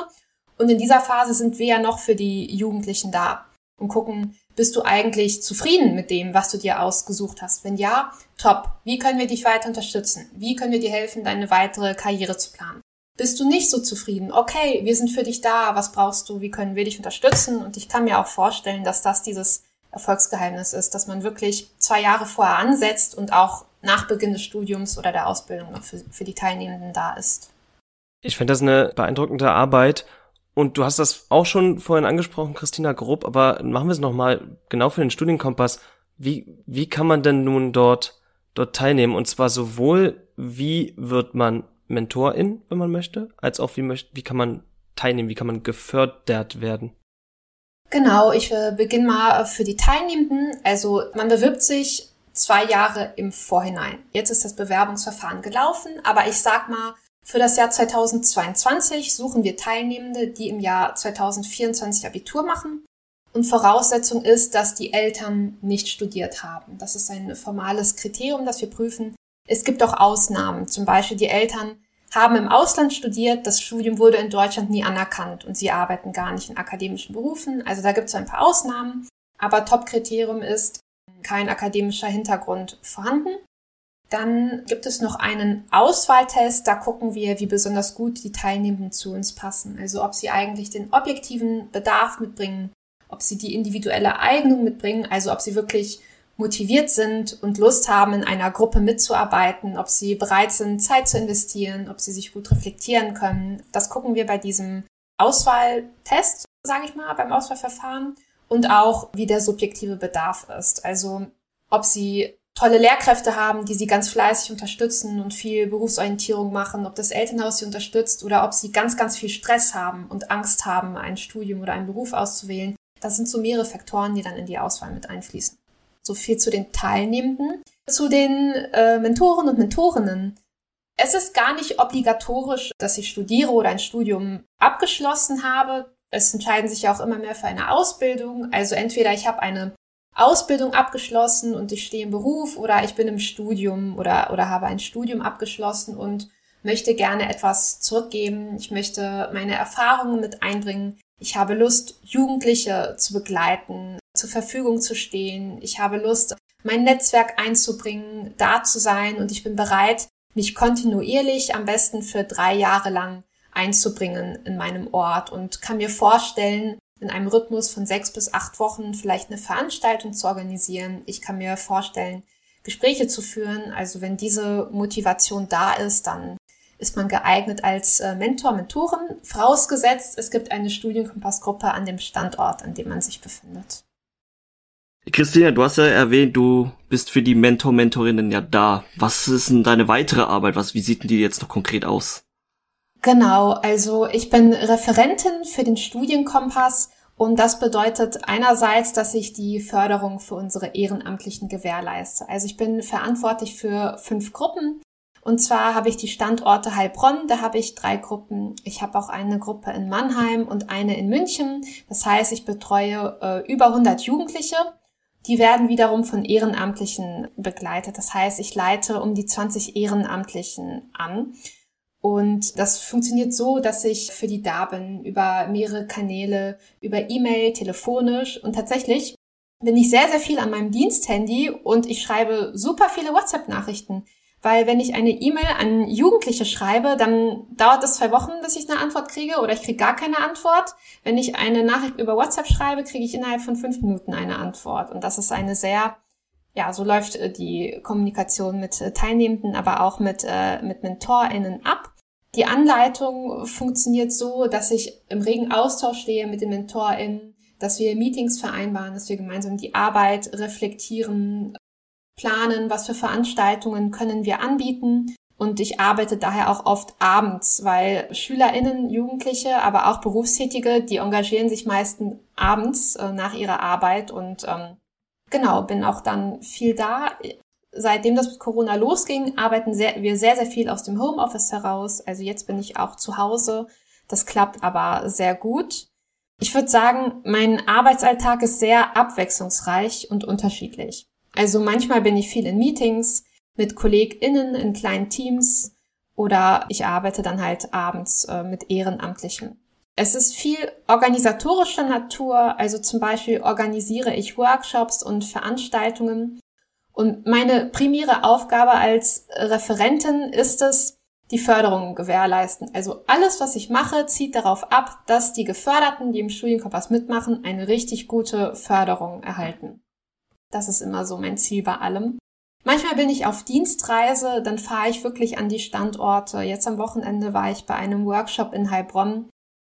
Und in dieser Phase sind wir ja noch für die Jugendlichen da und gucken, bist du eigentlich zufrieden mit dem, was du dir ausgesucht hast? Wenn ja, top. Wie können wir dich weiter unterstützen? Wie können wir dir helfen, deine weitere Karriere zu planen? Bist du nicht so zufrieden? Okay, wir sind für dich da. Was brauchst du? Wie können wir dich unterstützen? Und ich kann mir auch vorstellen, dass das dieses Erfolgsgeheimnis ist, dass man wirklich zwei Jahre vorher ansetzt und auch nach Beginn des Studiums oder der Ausbildung noch für, für die Teilnehmenden da ist. Ich finde das eine beeindruckende Arbeit und du hast das auch schon vorhin angesprochen, Christina Grob, aber machen wir es nochmal genau für den Studienkompass. Wie, wie kann man denn nun dort, dort teilnehmen? Und zwar sowohl, wie wird man Mentorin, wenn man möchte, als auch wie, möchte, wie kann man teilnehmen, wie kann man gefördert werden? Genau, ich äh, beginne mal für die Teilnehmenden. Also man bewirbt sich zwei Jahre im Vorhinein. Jetzt ist das Bewerbungsverfahren gelaufen, aber ich sag mal, für das Jahr 2022 suchen wir Teilnehmende, die im Jahr 2024 Abitur machen. Und Voraussetzung ist, dass die Eltern nicht studiert haben. Das ist ein formales Kriterium, das wir prüfen. Es gibt auch Ausnahmen. Zum Beispiel die Eltern haben im Ausland studiert, das Studium wurde in Deutschland nie anerkannt und sie arbeiten gar nicht in akademischen Berufen. Also da gibt es ein paar Ausnahmen, aber Top-Kriterium ist kein akademischer Hintergrund vorhanden. Dann gibt es noch einen Auswahltest, da gucken wir, wie besonders gut die Teilnehmenden zu uns passen. Also ob sie eigentlich den objektiven Bedarf mitbringen, ob sie die individuelle Eignung mitbringen, also ob sie wirklich motiviert sind und Lust haben, in einer Gruppe mitzuarbeiten, ob sie bereit sind, Zeit zu investieren, ob sie sich gut reflektieren können. Das gucken wir bei diesem Auswahltest, sage ich mal, beim Auswahlverfahren und auch, wie der subjektive Bedarf ist. Also ob sie tolle Lehrkräfte haben, die sie ganz fleißig unterstützen und viel Berufsorientierung machen, ob das Elternhaus sie unterstützt oder ob sie ganz, ganz viel Stress haben und Angst haben, ein Studium oder einen Beruf auszuwählen. Das sind so mehrere Faktoren, die dann in die Auswahl mit einfließen. So viel zu den Teilnehmenden. Zu den äh, Mentoren und Mentorinnen. Es ist gar nicht obligatorisch, dass ich studiere oder ein Studium abgeschlossen habe. Es entscheiden sich ja auch immer mehr für eine Ausbildung. Also entweder ich habe eine Ausbildung abgeschlossen und ich stehe im Beruf oder ich bin im Studium oder, oder habe ein Studium abgeschlossen und möchte gerne etwas zurückgeben. Ich möchte meine Erfahrungen mit einbringen. Ich habe Lust, Jugendliche zu begleiten, zur Verfügung zu stehen. Ich habe Lust, mein Netzwerk einzubringen, da zu sein und ich bin bereit, mich kontinuierlich, am besten für drei Jahre lang einzubringen in meinem Ort und kann mir vorstellen, in einem Rhythmus von sechs bis acht Wochen vielleicht eine Veranstaltung zu organisieren. Ich kann mir vorstellen, Gespräche zu führen. Also wenn diese Motivation da ist, dann ist man geeignet als äh, Mentor, Mentorin. Vorausgesetzt, es gibt eine Studienkompassgruppe an dem Standort, an dem man sich befindet. Christina, du hast ja erwähnt, du bist für die Mentor, Mentorinnen ja da. Was ist denn deine weitere Arbeit? Was, wie sieht denn die jetzt noch konkret aus? Genau, also ich bin Referentin für den Studienkompass und das bedeutet einerseits, dass ich die Förderung für unsere Ehrenamtlichen gewährleiste. Also ich bin verantwortlich für fünf Gruppen. Und zwar habe ich die Standorte Heilbronn, da habe ich drei Gruppen. Ich habe auch eine Gruppe in Mannheim und eine in München. Das heißt, ich betreue äh, über 100 Jugendliche. Die werden wiederum von Ehrenamtlichen begleitet. Das heißt, ich leite um die 20 Ehrenamtlichen an. Und das funktioniert so, dass ich für die da bin, über mehrere Kanäle, über E-Mail, telefonisch und tatsächlich bin ich sehr, sehr viel an meinem Diensthandy und ich schreibe super viele WhatsApp-Nachrichten. Weil wenn ich eine E-Mail an Jugendliche schreibe, dann dauert es zwei Wochen, bis ich eine Antwort kriege oder ich kriege gar keine Antwort. Wenn ich eine Nachricht über WhatsApp schreibe, kriege ich innerhalb von fünf Minuten eine Antwort. Und das ist eine sehr ja, so läuft äh, die Kommunikation mit äh, Teilnehmenden, aber auch mit, äh, mit MentorInnen ab. Die Anleitung funktioniert so, dass ich im regen Austausch stehe mit den MentorInnen, dass wir Meetings vereinbaren, dass wir gemeinsam die Arbeit reflektieren, planen, was für Veranstaltungen können wir anbieten. Und ich arbeite daher auch oft abends, weil SchülerInnen, Jugendliche, aber auch Berufstätige, die engagieren sich meistens abends äh, nach ihrer Arbeit und ähm, genau, bin auch dann viel da. Seitdem das mit Corona losging, arbeiten sehr, wir sehr, sehr viel aus dem Homeoffice heraus. Also jetzt bin ich auch zu Hause. Das klappt aber sehr gut. Ich würde sagen, mein Arbeitsalltag ist sehr abwechslungsreich und unterschiedlich. Also manchmal bin ich viel in Meetings mit KollegInnen in kleinen Teams oder ich arbeite dann halt abends äh, mit Ehrenamtlichen. Es ist viel organisatorischer Natur, also zum Beispiel organisiere ich Workshops und Veranstaltungen. Und meine primäre Aufgabe als Referentin ist es, die Förderung gewährleisten. Also alles, was ich mache, zieht darauf ab, dass die Geförderten, die im Studienkompass mitmachen, eine richtig gute Förderung erhalten. Das ist immer so mein Ziel bei allem. Manchmal bin ich auf Dienstreise, dann fahre ich wirklich an die Standorte. Jetzt am Wochenende war ich bei einem Workshop in Heilbronn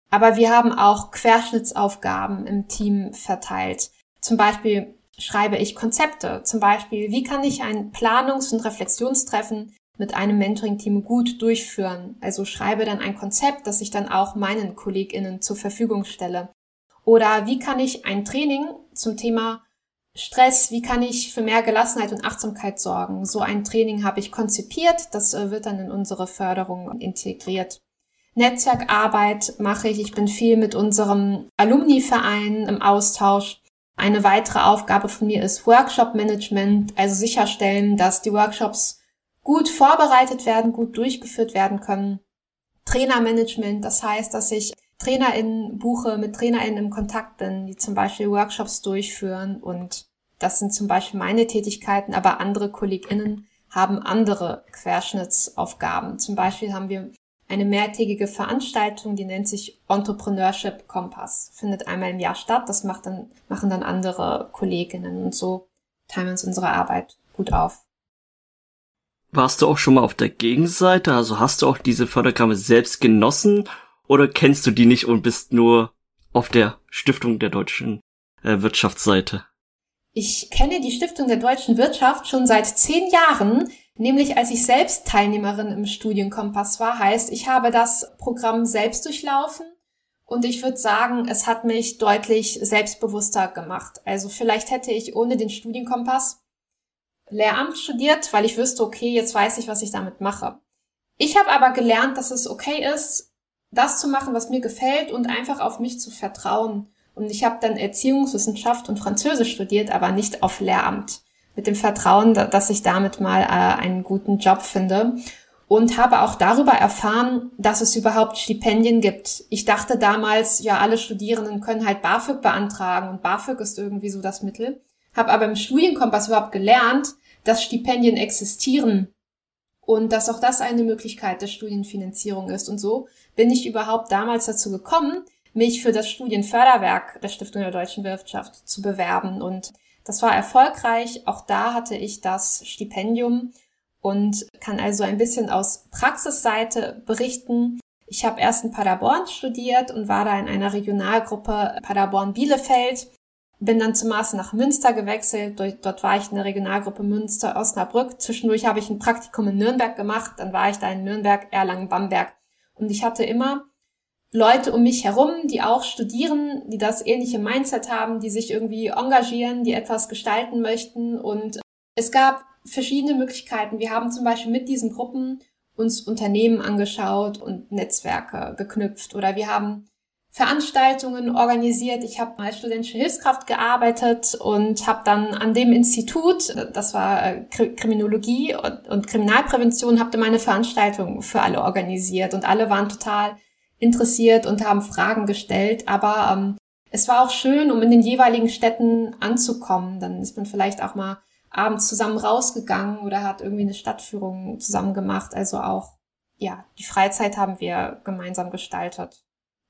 aber wir haben auch Querschnittsaufgaben im Team verteilt. Zum Beispiel schreibe ich Konzepte. Zum Beispiel, wie kann ich ein Planungs- und Reflexionstreffen mit einem Mentoring-Team gut durchführen? Also schreibe dann ein Konzept, das ich dann auch meinen KollegInnen zur Verfügung stelle. Oder wie kann ich ein Training zum Thema Stress, wie kann ich für mehr Gelassenheit und Achtsamkeit sorgen? So ein Training habe ich konzipiert, das äh, wird dann in unsere Förderung integriert. Netzwerkarbeit mache ich. Ich bin viel mit unserem Alumni-Verein im Austausch. Eine weitere Aufgabe von mir ist Workshop-Management, also sicherstellen, dass die Workshops gut vorbereitet werden, gut durchgeführt werden können. Trainermanagement, das heißt, dass ich TrainerInnen buche, mit TrainerInnen im Kontakt bin, die zum Beispiel Workshops durchführen und das sind zum Beispiel meine Tätigkeiten, aber andere KollegInnen haben andere Querschnittsaufgaben. Zum Beispiel haben wir eine mehrtägige Veranstaltung, die nennt sich Entrepreneurship Kompass. Findet einmal im Jahr statt. Das macht dann, machen dann andere Kolleginnen und so teilen wir uns unsere Arbeit gut auf. Warst du auch schon mal auf der Gegenseite? Also hast du auch diese Fördergramme selbst genossen oder kennst du die nicht und bist nur auf der Stiftung der deutschen äh, Wirtschaftsseite? Ich kenne die Stiftung der deutschen Wirtschaft schon seit zehn Jahren, nämlich als ich selbst Teilnehmerin im Studienkompass war. Heißt, ich habe das Programm selbst durchlaufen und ich würde sagen, es hat mich deutlich selbstbewusster gemacht. Also vielleicht hätte ich ohne den Studienkompass Lehramt studiert, weil ich wüsste, okay, jetzt weiß ich, was ich damit mache. Ich habe aber gelernt, dass es okay ist, das zu machen, was mir gefällt und einfach auf mich zu vertrauen und ich habe dann Erziehungswissenschaft und Französisch studiert, aber nicht auf Lehramt. Mit dem Vertrauen, dass ich damit mal äh, einen guten Job finde. Und habe auch darüber erfahren, dass es überhaupt Stipendien gibt. Ich dachte damals, ja, alle Studierenden können halt BAföG beantragen und BAföG ist irgendwie so das Mittel. Habe aber im Studienkompass überhaupt gelernt, dass Stipendien existieren und dass auch das eine Möglichkeit der Studienfinanzierung ist. Und so bin ich überhaupt damals dazu gekommen, mich für das Studienförderwerk der Stiftung der deutschen Wirtschaft zu bewerben. Und das war erfolgreich. Auch da hatte ich das Stipendium und kann also ein bisschen aus Praxisseite berichten. Ich habe erst in Paderborn studiert und war da in einer Regionalgruppe Paderborn-Bielefeld. Bin dann zum Maße nach Münster gewechselt. Dort war ich in der Regionalgruppe Münster-Osnabrück. Zwischendurch habe ich ein Praktikum in Nürnberg gemacht. Dann war ich da in Nürnberg, Erlangen, Bamberg. Und ich hatte immer Leute um mich herum, die auch studieren, die das ähnliche Mindset haben, die sich irgendwie engagieren, die etwas gestalten möchten. Und es gab verschiedene Möglichkeiten. Wir haben zum Beispiel mit diesen Gruppen uns Unternehmen angeschaut und Netzwerke geknüpft oder wir haben Veranstaltungen organisiert. Ich habe als studentische Hilfskraft gearbeitet und habe dann an dem Institut, das war äh, Kriminologie und, Kriminalprävention, habe meine Veranstaltung für alle organisiert und alle waren total interessiert und haben Fragen gestellt. Aber ähm, es war auch schön, um in den jeweiligen Städten anzukommen. Dann ist man vielleicht auch mal abends zusammen rausgegangen oder hat irgendwie eine Stadtführung zusammen gemacht. Also auch, ja, die Freizeit haben wir gemeinsam gestaltet.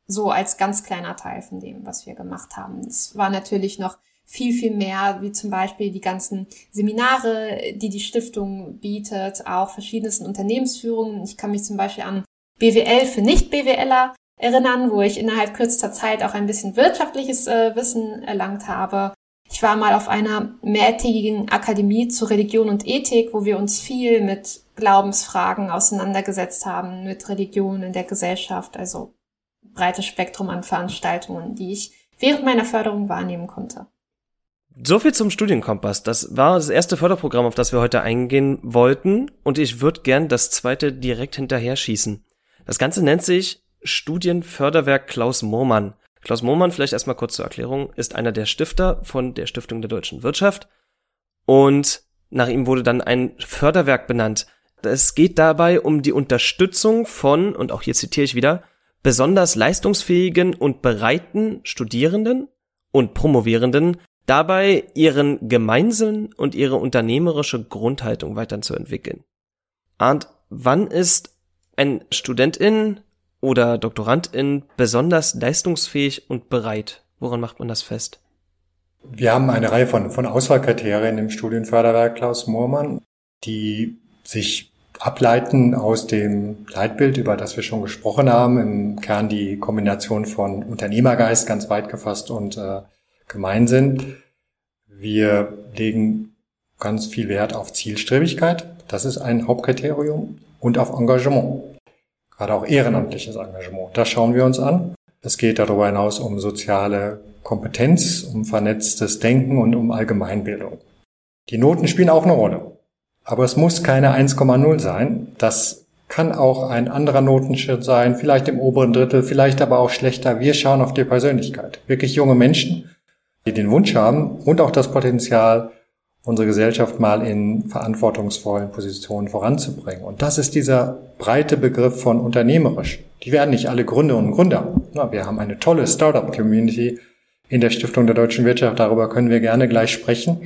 So als ganz kleiner Teil von dem, was wir gemacht haben. Es war natürlich noch viel, viel mehr, wie zum Beispiel die ganzen Seminare, die die Stiftung bietet, auch verschiedensten Unternehmensführungen. Ich kann mich zum Beispiel an BWL für Nicht-BWLer erinnern, wo ich innerhalb kürzester Zeit auch ein bisschen wirtschaftliches äh, Wissen erlangt habe. Ich war mal auf einer mehrtägigen Akademie zu Religion und Ethik, wo wir uns viel mit Glaubensfragen auseinandergesetzt haben, mit Religion in der Gesellschaft, also breites Spektrum an Veranstaltungen, die ich während meiner Förderung wahrnehmen konnte. So viel zum Studienkompass. Das war das erste Förderprogramm, auf das wir heute eingehen wollten. Und ich würde gern das zweite direkt hinterher schießen. Das Ganze nennt sich Studienförderwerk Klaus Moormann. Klaus Moormann, vielleicht erstmal kurz zur Erklärung, ist einer der Stifter von der Stiftung der deutschen Wirtschaft und nach ihm wurde dann ein Förderwerk benannt. Es geht dabei um die Unterstützung von, und auch hier zitiere ich wieder, besonders leistungsfähigen und bereiten Studierenden und Promovierenden dabei ihren Gemeinsinn und ihre unternehmerische Grundhaltung weiterzuentwickeln. Und wann ist ein Studentin oder Doktorandin besonders leistungsfähig und bereit? Woran macht man das fest? Wir haben eine Reihe von, von Auswahlkriterien im Studienförderwerk Klaus Moormann, die sich ableiten aus dem Leitbild, über das wir schon gesprochen haben. Im Kern die Kombination von Unternehmergeist, ganz weit gefasst, und äh, Gemeinsinn. Wir legen ganz viel Wert auf Zielstrebigkeit. Das ist ein Hauptkriterium und auf Engagement. Gerade auch ehrenamtliches Engagement. Das schauen wir uns an. Es geht darüber hinaus um soziale Kompetenz, um vernetztes Denken und um Allgemeinbildung. Die Noten spielen auch eine Rolle. Aber es muss keine 1,0 sein. Das kann auch ein anderer Notenschritt sein, vielleicht im oberen Drittel, vielleicht aber auch schlechter. Wir schauen auf die Persönlichkeit. Wirklich junge Menschen, die den Wunsch haben und auch das Potenzial, unsere Gesellschaft mal in verantwortungsvollen Positionen voranzubringen. Und das ist dieser breite Begriff von unternehmerisch. Die werden nicht alle Gründerinnen und Gründer. Wir haben eine tolle Startup-Community in der Stiftung der deutschen Wirtschaft. Darüber können wir gerne gleich sprechen.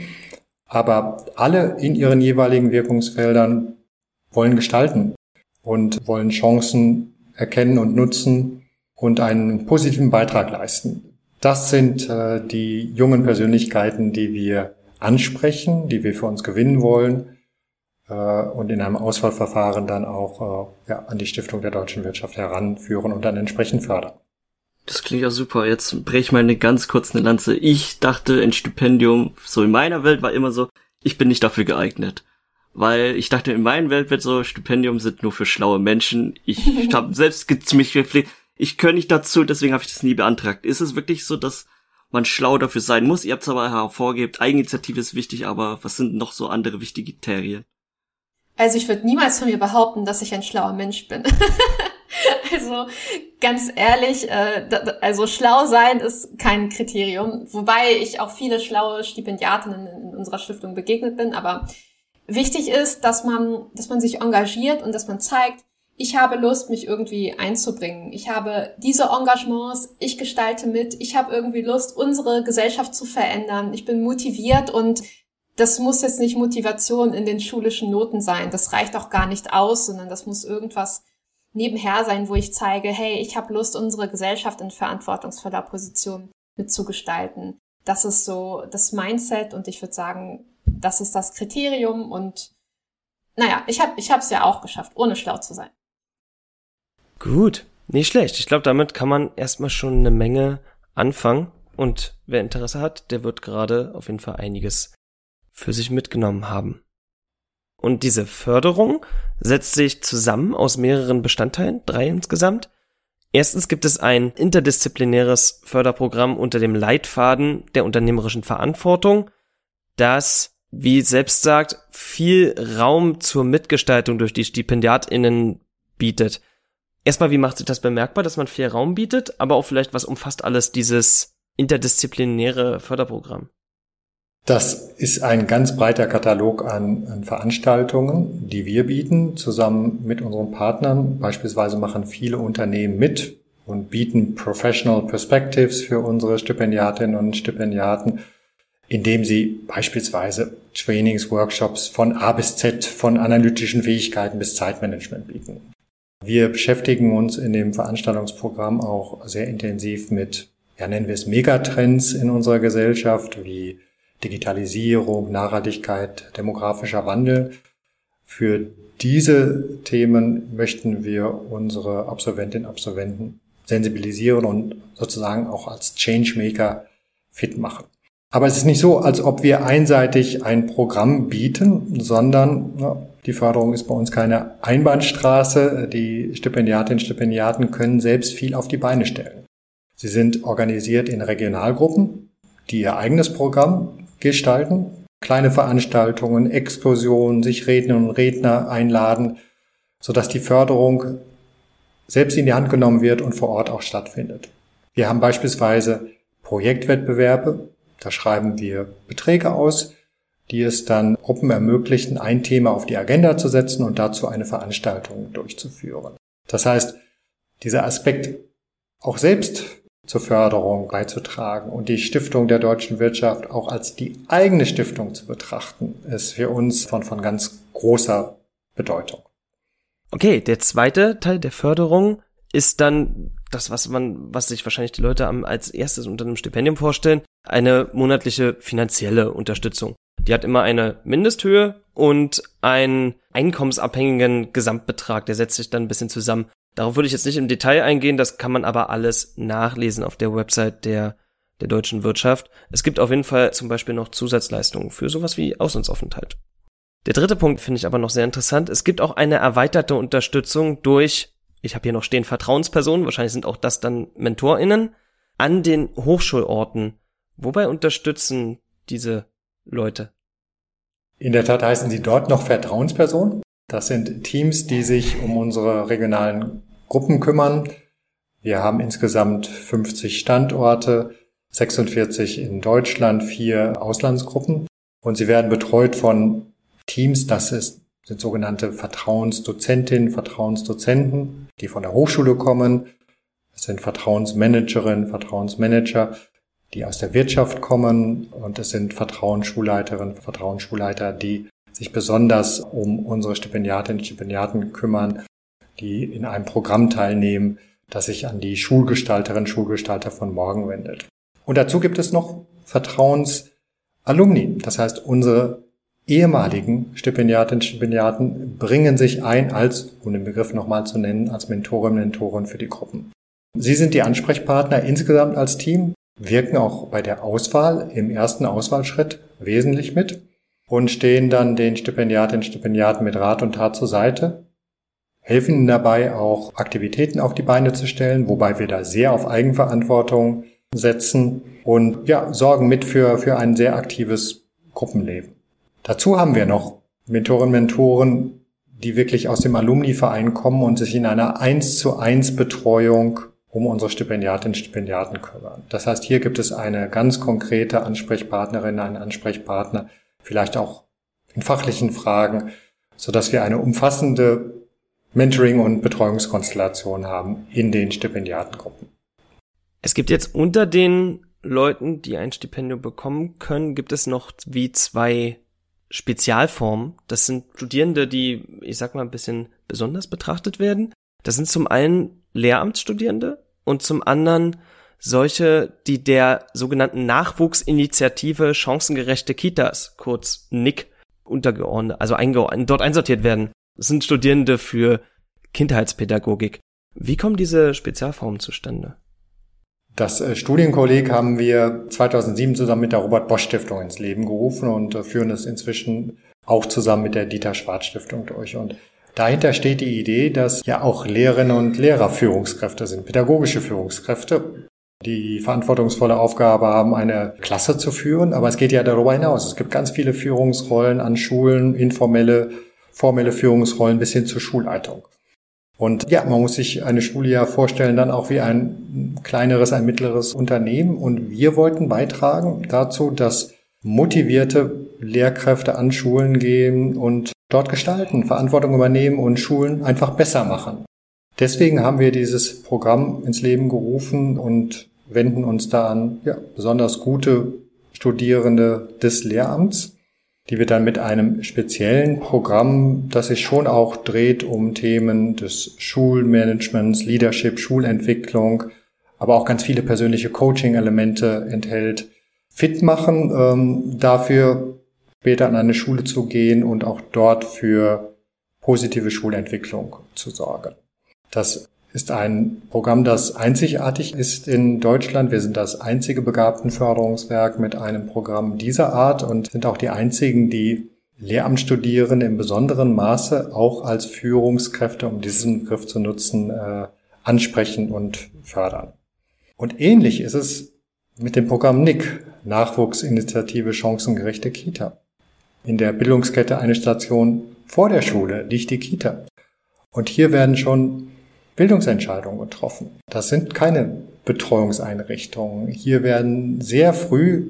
Aber alle in ihren jeweiligen Wirkungsfeldern wollen gestalten und wollen Chancen erkennen und nutzen und einen positiven Beitrag leisten. Das sind äh, die jungen Persönlichkeiten, die wir ansprechen, die wir für uns gewinnen wollen äh, und in einem Auswahlverfahren dann auch äh, ja, an die Stiftung der deutschen Wirtschaft heranführen und dann entsprechend fördern. Das klingt ja super. Jetzt brech ich mal eine ganz kurz eine Lanze. Ich dachte, ein Stipendium, so in meiner Welt war immer so, ich bin nicht dafür geeignet. Weil ich dachte, in meiner Welt wird so, Stipendium sind nur für schlaue Menschen. Ich habe selbst ziemlich gepflegt. Ich gehöre nicht dazu, deswegen habe ich das nie beantragt. Ist es wirklich so, dass man schlau dafür sein muss? Ihr habt es aber hervorgehebt, Eigeninitiative ist wichtig, aber was sind noch so andere wichtige Kriterien? Also ich würde niemals von mir behaupten, dass ich ein schlauer Mensch bin. also ganz ehrlich, äh, also schlau sein ist kein Kriterium, wobei ich auch viele schlaue Stipendiatinnen in unserer Stiftung begegnet bin, aber wichtig ist, dass man, dass man sich engagiert und dass man zeigt, ich habe Lust, mich irgendwie einzubringen. Ich habe diese Engagements, ich gestalte mit, ich habe irgendwie Lust, unsere Gesellschaft zu verändern. Ich bin motiviert und das muss jetzt nicht Motivation in den schulischen Noten sein. Das reicht auch gar nicht aus, sondern das muss irgendwas nebenher sein, wo ich zeige, hey, ich habe Lust, unsere Gesellschaft in verantwortungsvoller Position mitzugestalten. Das ist so das Mindset und ich würde sagen, das ist das Kriterium und naja, ich habe ich es ja auch geschafft, ohne schlau zu sein. Gut, nicht schlecht. Ich glaube, damit kann man erstmal schon eine Menge anfangen. Und wer Interesse hat, der wird gerade auf jeden Fall einiges für sich mitgenommen haben. Und diese Förderung setzt sich zusammen aus mehreren Bestandteilen, drei insgesamt. Erstens gibt es ein interdisziplinäres Förderprogramm unter dem Leitfaden der unternehmerischen Verantwortung, das, wie selbst sagt, viel Raum zur Mitgestaltung durch die StipendiatInnen bietet erstmal, wie macht sich das bemerkbar, dass man viel Raum bietet, aber auch vielleicht, was umfasst alles dieses interdisziplinäre Förderprogramm? Das ist ein ganz breiter Katalog an, an, Veranstaltungen, die wir bieten, zusammen mit unseren Partnern. Beispielsweise machen viele Unternehmen mit und bieten Professional Perspectives für unsere Stipendiatinnen und Stipendiaten, indem sie beispielsweise Trainings, Workshops von A bis Z, von analytischen Fähigkeiten bis Zeitmanagement bieten. Wir beschäftigen uns in dem Veranstaltungsprogramm auch sehr intensiv mit, ja nennen wir es Megatrends in unserer Gesellschaft, wie Digitalisierung, Nachhaltigkeit, demografischer Wandel. Für diese Themen möchten wir unsere Absolventinnen und Absolventen sensibilisieren und sozusagen auch als Changemaker fit machen. Aber es ist nicht so, als ob wir einseitig ein Programm bieten, sondern die Förderung ist bei uns keine Einbahnstraße. Die Stipendiatinnen und Stipendiaten können selbst viel auf die Beine stellen. Sie sind organisiert in Regionalgruppen, die ihr eigenes Programm gestalten, kleine Veranstaltungen, Exkursionen, sich Rednerinnen und Redner einladen, sodass die Förderung selbst in die Hand genommen wird und vor Ort auch stattfindet. Wir haben beispielsweise Projektwettbewerbe, da schreiben wir Beträge aus, die es dann Gruppen ermöglichen, ein Thema auf die Agenda zu setzen und dazu eine Veranstaltung durchzuführen. Das heißt, dieser Aspekt auch selbst zur Förderung beizutragen und die Stiftung der deutschen Wirtschaft auch als die eigene Stiftung zu betrachten, ist für uns von, von ganz großer Bedeutung. Okay, der zweite Teil der Förderung ist dann das, was man, was sich wahrscheinlich die Leute als erstes unter einem Stipendium vorstellen, eine monatliche finanzielle Unterstützung. Die hat immer eine Mindesthöhe und einen einkommensabhängigen Gesamtbetrag. Der setzt sich dann ein bisschen zusammen. Darauf würde ich jetzt nicht im Detail eingehen, das kann man aber alles nachlesen auf der Website der, der deutschen Wirtschaft. Es gibt auf jeden Fall zum Beispiel noch Zusatzleistungen für sowas wie Auslandsaufenthalt. Der dritte Punkt finde ich aber noch sehr interessant. Es gibt auch eine erweiterte Unterstützung durch, ich habe hier noch stehen, Vertrauenspersonen, wahrscheinlich sind auch das dann MentorInnen, an den Hochschulorten. Wobei unterstützen diese Leute? In der Tat heißen sie dort noch Vertrauenspersonen. Das sind Teams, die sich um unsere regionalen Gruppen kümmern. Wir haben insgesamt 50 Standorte, 46 in Deutschland, vier Auslandsgruppen. Und sie werden betreut von Teams, das ist, sind sogenannte Vertrauensdozentinnen, Vertrauensdozenten, die von der Hochschule kommen. Es sind Vertrauensmanagerinnen, Vertrauensmanager, die aus der Wirtschaft kommen. Und es sind Vertrauensschulleiterinnen, Vertrauensschulleiter, die sich besonders um unsere Stipendiatinnen und Stipendiaten kümmern, die in einem Programm teilnehmen, das sich an die Schulgestalterinnen, Schulgestalter von morgen wendet. Und dazu gibt es noch Vertrauensalumni. Das heißt, unsere ehemaligen Stipendiatinnen und Stipendiaten bringen sich ein als, um den Begriff nochmal zu nennen, als Mentorinnen und Mentoren für die Gruppen. Sie sind die Ansprechpartner insgesamt als Team, wirken auch bei der Auswahl im ersten Auswahlschritt wesentlich mit und stehen dann den Stipendiatinnen und Stipendiaten mit Rat und Tat zur Seite, helfen ihnen dabei auch Aktivitäten auf die Beine zu stellen, wobei wir da sehr auf Eigenverantwortung setzen und ja, sorgen mit für, für ein sehr aktives Gruppenleben. Dazu haben wir noch Mentorinnen Mentoren, die wirklich aus dem Alumni-Verein kommen und sich in einer 1 zu 1 Betreuung um unsere Stipendiatinnen und Stipendiaten kümmern. Das heißt, hier gibt es eine ganz konkrete Ansprechpartnerin, einen Ansprechpartner, vielleicht auch in fachlichen Fragen, so dass wir eine umfassende Mentoring- und Betreuungskonstellation haben in den Stipendiatengruppen. Es gibt jetzt unter den Leuten, die ein Stipendium bekommen können, gibt es noch wie zwei Spezialformen. Das sind Studierende, die, ich sag mal, ein bisschen besonders betrachtet werden. Das sind zum einen Lehramtsstudierende und zum anderen solche, die der sogenannten Nachwuchsinitiative Chancengerechte Kitas, kurz NIC, untergeordnet, also eingeordnet, dort einsortiert werden. Das sind Studierende für Kindheitspädagogik. Wie kommen diese Spezialformen zustande? Das äh, Studienkolleg haben wir 2007 zusammen mit der Robert Bosch Stiftung ins Leben gerufen und äh, führen es inzwischen auch zusammen mit der Dieter Schwarz Stiftung durch. Und dahinter steht die Idee, dass ja auch Lehrerinnen und Lehrer Führungskräfte sind, pädagogische Führungskräfte, die verantwortungsvolle Aufgabe haben, eine Klasse zu führen. Aber es geht ja darüber hinaus. Es gibt ganz viele Führungsrollen an Schulen, informelle, formelle Führungsrollen bis hin zur Schulleitung. Und ja, man muss sich eine Schule ja vorstellen, dann auch wie ein kleineres, ein mittleres Unternehmen. Und wir wollten beitragen dazu, dass motivierte Lehrkräfte an Schulen gehen und dort gestalten, Verantwortung übernehmen und Schulen einfach besser machen. Deswegen haben wir dieses Programm ins Leben gerufen und wenden uns da an ja, besonders gute Studierende des Lehramts die wir dann mit einem speziellen Programm, das sich schon auch dreht um Themen des Schulmanagements, Leadership, Schulentwicklung, aber auch ganz viele persönliche Coaching-Elemente enthält, fit machen, ähm, dafür später an eine Schule zu gehen und auch dort für positive Schulentwicklung zu sorgen. Das ist ein Programm, das einzigartig ist in Deutschland. Wir sind das einzige Begabtenförderungswerk mit einem Programm dieser Art und sind auch die einzigen, die Lehramtsstudierende im besonderen Maße auch als Führungskräfte, um diesen Begriff zu nutzen, äh, ansprechen und fördern. Und ähnlich ist es mit dem Programm NIC, Nachwuchsinitiative Chancengerechte Kita. In der Bildungskette eine Station vor der Schule liegt die Kita. Und hier werden schon Bildungsentscheidungen getroffen. Das sind keine Betreuungseinrichtungen. Hier werden sehr früh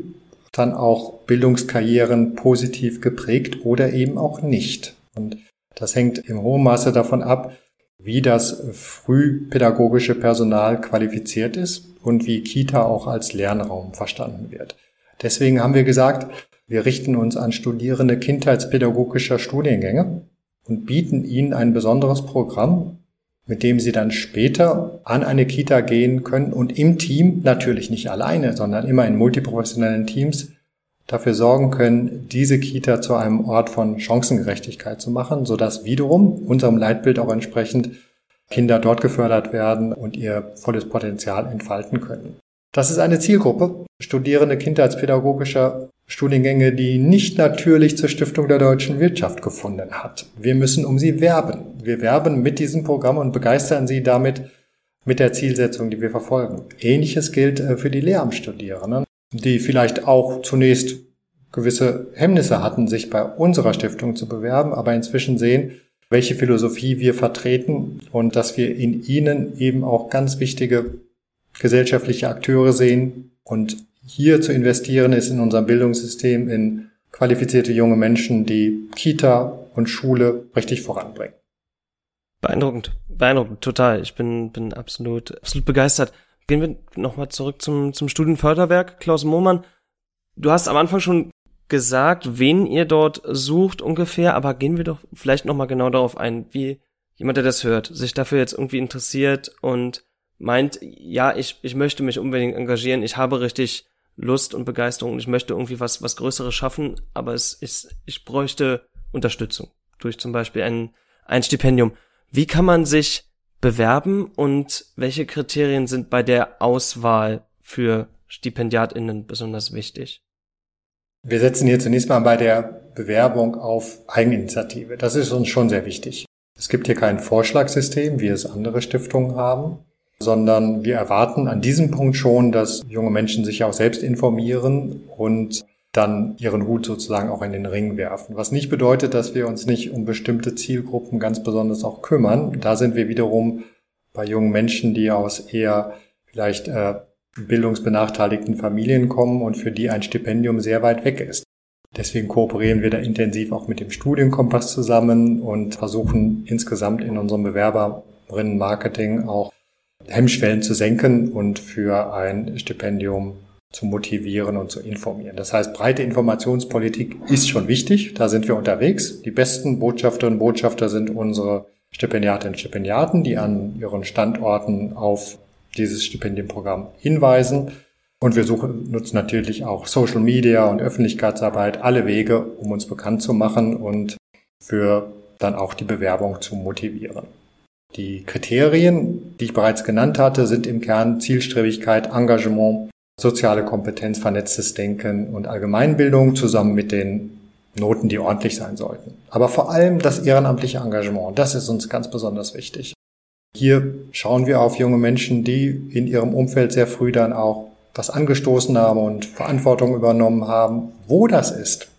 dann auch Bildungskarrieren positiv geprägt oder eben auch nicht. Und das hängt im hohen Maße davon ab, wie das frühpädagogische Personal qualifiziert ist und wie Kita auch als Lernraum verstanden wird. Deswegen haben wir gesagt, wir richten uns an Studierende kindheitspädagogischer Studiengänge und bieten ihnen ein besonderes Programm mit dem sie dann später an eine Kita gehen können und im Team, natürlich nicht alleine, sondern immer in multiprofessionellen Teams, dafür sorgen können, diese Kita zu einem Ort von Chancengerechtigkeit zu machen, sodass wiederum unserem Leitbild auch entsprechend Kinder dort gefördert werden und ihr volles Potenzial entfalten können. Das ist eine Zielgruppe, Studierende kindheitspädagogischer Studiengänge, die nicht natürlich zur Stiftung der deutschen Wirtschaft gefunden hat. Wir müssen um sie werben. Wir werben mit diesem Programm und begeistern sie damit mit der Zielsetzung, die wir verfolgen. Ähnliches gilt äh, für die Lehramtsstudierenden, die vielleicht auch zunächst gewisse Hemmnisse hatten, sich bei unserer Stiftung zu bewerben, aber inzwischen sehen, welche Philosophie wir vertreten und dass wir in ihnen eben auch ganz wichtige gesellschaftliche Akteure sehen und hier zu investieren ist in unserem Bildungssystem in qualifizierte junge Menschen, die Kita und Schule richtig voranbringen. Beeindruckend, beeindruckend, total. Ich bin, bin absolut, absolut begeistert. Gehen wir nochmal zurück zum, zum Studienförderwerk. Klaus Mohmann, du hast am Anfang schon gesagt, wen ihr dort sucht ungefähr, aber gehen wir doch vielleicht nochmal genau darauf ein, wie jemand, der das hört, sich dafür jetzt irgendwie interessiert und meint, ja, ich, ich möchte mich unbedingt engagieren, ich habe richtig Lust und Begeisterung und ich möchte irgendwie was, was Größeres schaffen, aber es ist, ich bräuchte Unterstützung durch zum Beispiel ein, ein Stipendium. Wie kann man sich bewerben und welche Kriterien sind bei der Auswahl für StipendiatInnen besonders wichtig? Wir setzen hier zunächst mal bei der Bewerbung auf Eigeninitiative. Das ist uns schon sehr wichtig. Es gibt hier kein Vorschlagssystem, wie es andere Stiftungen haben sondern wir erwarten an diesem Punkt schon, dass junge Menschen sich auch selbst informieren und dann ihren Hut sozusagen auch in den Ring werfen. Was nicht bedeutet, dass wir uns nicht um bestimmte Zielgruppen ganz besonders auch kümmern. Da sind wir wiederum bei jungen Menschen, die aus eher vielleicht äh, bildungsbenachteiligten Familien kommen und für die ein Stipendium sehr weit weg ist. Deswegen kooperieren wir da intensiv auch mit dem Studienkompass zusammen und versuchen insgesamt in unserem Bewerberinnenmarketing auch Hemmschwellen zu senken und für ein Stipendium zu motivieren und zu informieren. Das heißt, breite Informationspolitik ist schon wichtig. Da sind wir unterwegs. Die besten Botschafterinnen und Botschafter sind unsere Stipendiatinnen und Stipendiaten, die an ihren Standorten auf dieses Stipendienprogramm hinweisen. Und wir suchen, nutzen natürlich auch Social Media und Öffentlichkeitsarbeit, alle Wege, um uns bekannt zu machen und für dann auch die Bewerbung zu motivieren. Die Kriterien, die ich bereits genannt hatte, sind im Kern Zielstrebigkeit, Engagement, soziale Kompetenz, vernetztes Denken und Allgemeinbildung zusammen mit den Noten, die ordentlich sein sollten. Aber vor allem das ehrenamtliche Engagement, das ist uns ganz besonders wichtig. Hier schauen wir auf junge Menschen, die in ihrem Umfeld sehr früh dann auch was angestoßen haben und Verantwortung übernommen haben. Wo das ist,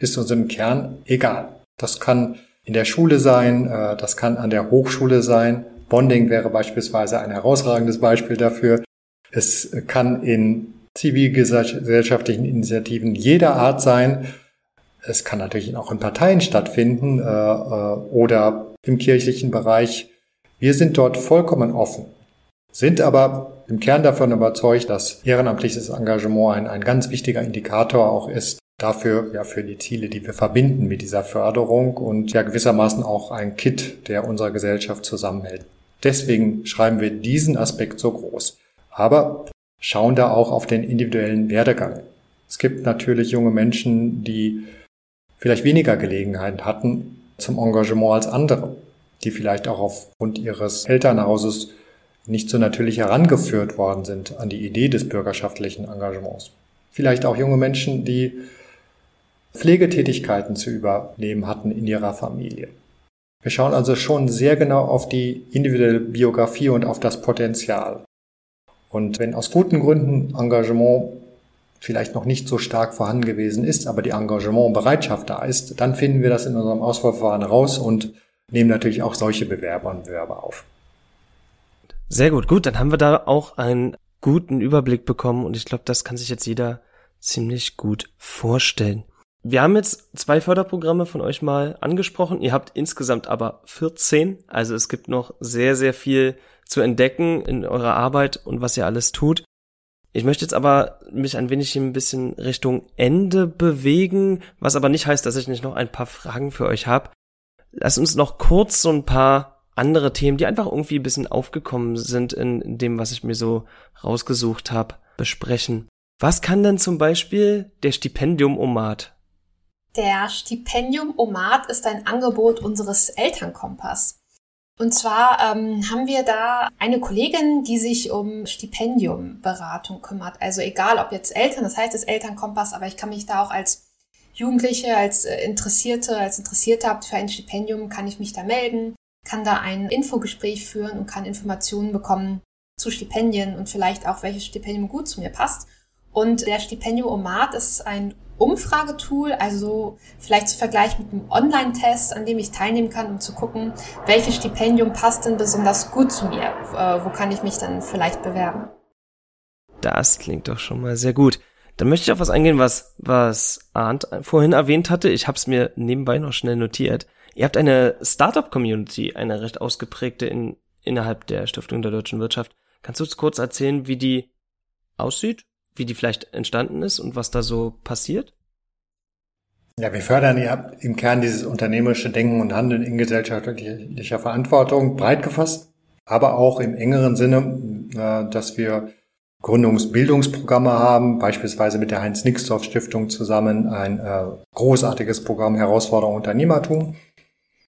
ist uns im Kern egal. Das kann in der Schule sein, äh, das kann an der Hochschule sein. Bonding wäre beispielsweise ein herausragendes Beispiel dafür. Es kann in zivilgesellschaftlichen Initiativen jeder Art sein. Es kann natürlich auch in Parteien stattfinden äh, äh, oder im kirchlichen Bereich. Wir sind dort vollkommen offen, sind aber im Kern davon überzeugt, dass ehrenamtliches Engagement ein, ein ganz wichtiger Indikator auch ist dafür, ja, für die Ziele, die wir verbinden mit dieser Förderung und ja gewissermaßen auch ein Kit, der unserer Gesellschaft zusammenhält. Deswegen schreiben wir diesen Aspekt so groß. Aber schauen da auch auf den individuellen Werdegang. Es gibt natürlich junge Menschen, die vielleicht weniger Gelegenheit hatten zum Engagement als andere, die vielleicht auch aufgrund ihres Elternhauses nicht so natürlich herangeführt worden sind an die Idee des bürgerschaftlichen Engagements. Vielleicht auch junge Menschen, die Pflegetätigkeiten zu übernehmen hatten in ihrer Familie. Wir schauen also schon sehr genau auf die individuelle Biografie und auf das Potenzial. Und wenn aus guten Gründen Engagement vielleicht noch nicht so stark vorhanden gewesen ist, aber die Engagement und Bereitschaft da ist, dann finden wir das in unserem Auswahlverfahren raus und nehmen natürlich auch solche Bewerber und Bewerber auf. Sehr gut, gut, dann haben wir da auch einen guten Überblick bekommen und ich glaube, das kann sich jetzt jeder ziemlich gut vorstellen. Wir haben jetzt zwei Förderprogramme von euch mal angesprochen. Ihr habt insgesamt aber 14. Also es gibt noch sehr, sehr viel zu entdecken in eurer Arbeit und was ihr alles tut. Ich möchte jetzt aber mich ein wenig ein bisschen Richtung Ende bewegen, was aber nicht heißt, dass ich nicht noch ein paar Fragen für euch habe. Lass uns noch kurz so ein paar andere Themen, die einfach irgendwie ein bisschen aufgekommen sind in, dem, was ich mir so rausgesucht habe, besprechen. Was kann denn zum Beispiel der Stipendium Omat? Der Stipendium Omat ist ein Angebot unseres Elternkompass. Und zwar ähm, haben wir da eine Kollegin, die sich um Stipendiumberatung kümmert. Also egal, ob jetzt Eltern, das heißt das Elternkompass, aber ich kann mich da auch als Jugendliche, als äh, Interessierte, als Interessierte habt für ein Stipendium, kann ich mich da melden, kann da ein Infogespräch führen und kann Informationen bekommen zu Stipendien und vielleicht auch, welches Stipendium gut zu mir passt. Und der Stipendium Omat ist ein Umfragetool, also vielleicht zu vergleichen mit einem Online-Test, an dem ich teilnehmen kann, um zu gucken, welches Stipendium passt denn besonders gut zu mir? Äh, wo kann ich mich dann vielleicht bewerben? Das klingt doch schon mal sehr gut. Dann möchte ich auf was eingehen, was, was Arndt vorhin erwähnt hatte. Ich habe es mir nebenbei noch schnell notiert. Ihr habt eine Startup-Community, eine recht ausgeprägte in, innerhalb der Stiftung der deutschen Wirtschaft. Kannst du uns kurz erzählen, wie die aussieht, wie die vielleicht entstanden ist und was da so passiert? Ja, wir fördern ja im Kern dieses unternehmerische Denken und Handeln in gesellschaftlicher Verantwortung breit gefasst, aber auch im engeren Sinne, äh, dass wir Gründungsbildungsprogramme haben, beispielsweise mit der Heinz-Nixdorf-Stiftung zusammen ein äh, großartiges Programm Herausforderung Unternehmertum.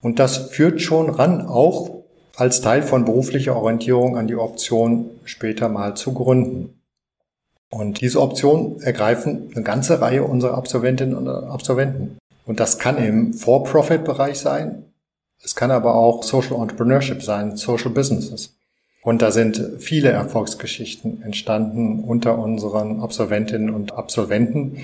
Und das führt schon ran, auch als Teil von beruflicher Orientierung an die Option, später mal zu gründen. Und diese Option ergreifen eine ganze Reihe unserer Absolventinnen und Absolventen. Und das kann im For-Profit-Bereich sein. Es kann aber auch Social Entrepreneurship sein, Social Businesses. Und da sind viele Erfolgsgeschichten entstanden unter unseren Absolventinnen und Absolventen.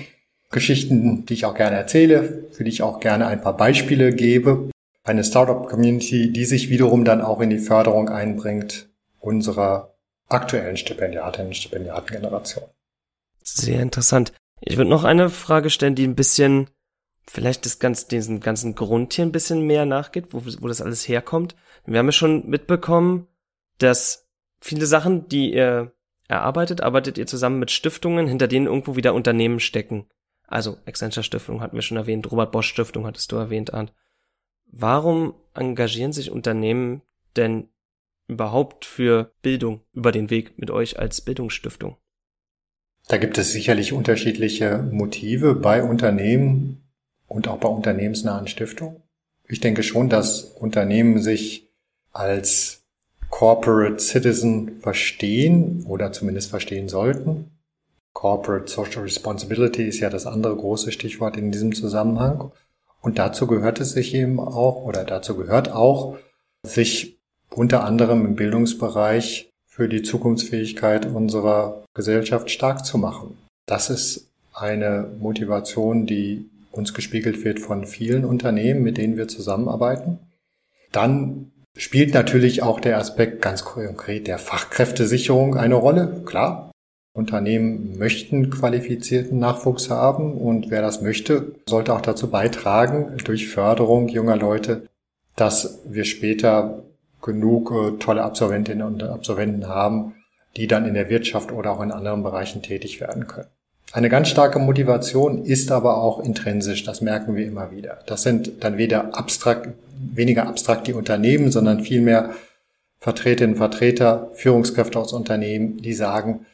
Geschichten, die ich auch gerne erzähle, für die ich auch gerne ein paar Beispiele gebe. Eine Startup-Community, die sich wiederum dann auch in die Förderung einbringt unserer aktuellen Stipendiatinnen und Stipendiatengeneration. Sehr interessant. Ich würde noch eine Frage stellen, die ein bisschen, vielleicht das ganz, diesen ganzen Grund hier ein bisschen mehr nachgeht, wo, wo das alles herkommt. Wir haben ja schon mitbekommen, dass viele Sachen, die ihr erarbeitet, arbeitet ihr zusammen mit Stiftungen, hinter denen irgendwo wieder Unternehmen stecken. Also Accenture Stiftung hatten wir schon erwähnt, Robert Bosch Stiftung hattest du erwähnt, Arndt. Warum engagieren sich Unternehmen denn überhaupt für Bildung über den Weg mit euch als Bildungsstiftung? Da gibt es sicherlich unterschiedliche Motive bei Unternehmen und auch bei unternehmensnahen Stiftungen. Ich denke schon, dass Unternehmen sich als Corporate Citizen verstehen oder zumindest verstehen sollten. Corporate Social Responsibility ist ja das andere große Stichwort in diesem Zusammenhang. Und dazu gehört es sich eben auch, oder dazu gehört auch, sich unter anderem im Bildungsbereich für die Zukunftsfähigkeit unserer Gesellschaft stark zu machen. Das ist eine Motivation, die uns gespiegelt wird von vielen Unternehmen, mit denen wir zusammenarbeiten. Dann spielt natürlich auch der Aspekt ganz konkret der Fachkräftesicherung eine Rolle. Klar, Unternehmen möchten qualifizierten Nachwuchs haben und wer das möchte, sollte auch dazu beitragen, durch Förderung junger Leute, dass wir später genug äh, tolle Absolventinnen und Absolventen haben, die dann in der Wirtschaft oder auch in anderen Bereichen tätig werden können. Eine ganz starke Motivation ist aber auch intrinsisch, das merken wir immer wieder. Das sind dann weder abstrakt, weniger abstrakt die Unternehmen, sondern vielmehr Vertreterinnen, Vertreter, Führungskräfte aus Unternehmen, die sagen,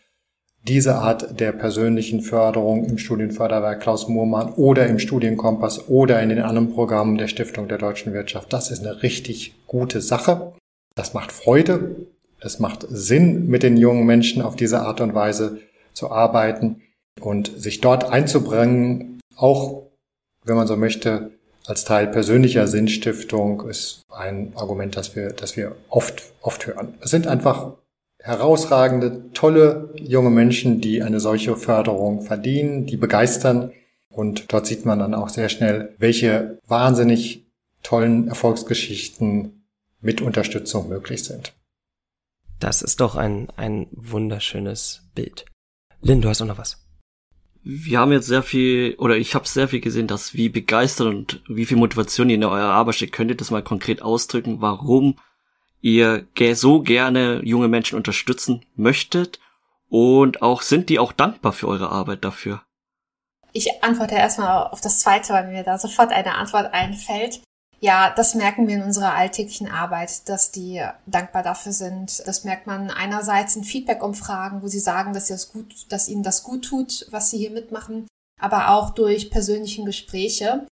diese Art der persönlichen Förderung im Studienförderwerk Klaus Muhrmann oder im Studienkompass oder in den anderen Programmen der Stiftung der deutschen Wirtschaft, das ist eine richtig gute Sache. Das macht Freude. Es macht Sinn, mit den jungen Menschen auf diese Art und Weise zu arbeiten und sich dort einzubringen, auch wenn man so möchte, als Teil persönlicher Sinnstiftung ist ein Argument, das wir, das wir oft, oft hören. Es sind einfach herausragende, tolle junge Menschen, die eine solche Förderung verdienen, die begeistern. Und dort sieht man dann auch sehr schnell, welche wahnsinnig tollen Erfolgsgeschichten mit Unterstützung möglich sind. Das ist doch ein, ein wunderschönes Bild. Lynn, du hast auch noch was. Wir haben jetzt sehr viel, oder ich habe sehr viel gesehen, dass wie begeistert und wie viel Motivation ihr in eurer Arbeit steckt. Könnt ihr das mal konkret ausdrücken, warum ihr so gerne junge Menschen unterstützen möchtet und auch sind die auch dankbar für eure Arbeit dafür? Ich antworte erstmal auf das zweite, weil mir da sofort eine Antwort einfällt. Ja, das merken wir in unserer alltäglichen Arbeit, dass die dankbar dafür sind. Das merkt man einerseits in Feedback-Umfragen, wo sie sagen, dass, sie das gut, dass ihnen das gut tut, was sie hier mitmachen, aber auch durch persönlichen Gespräche.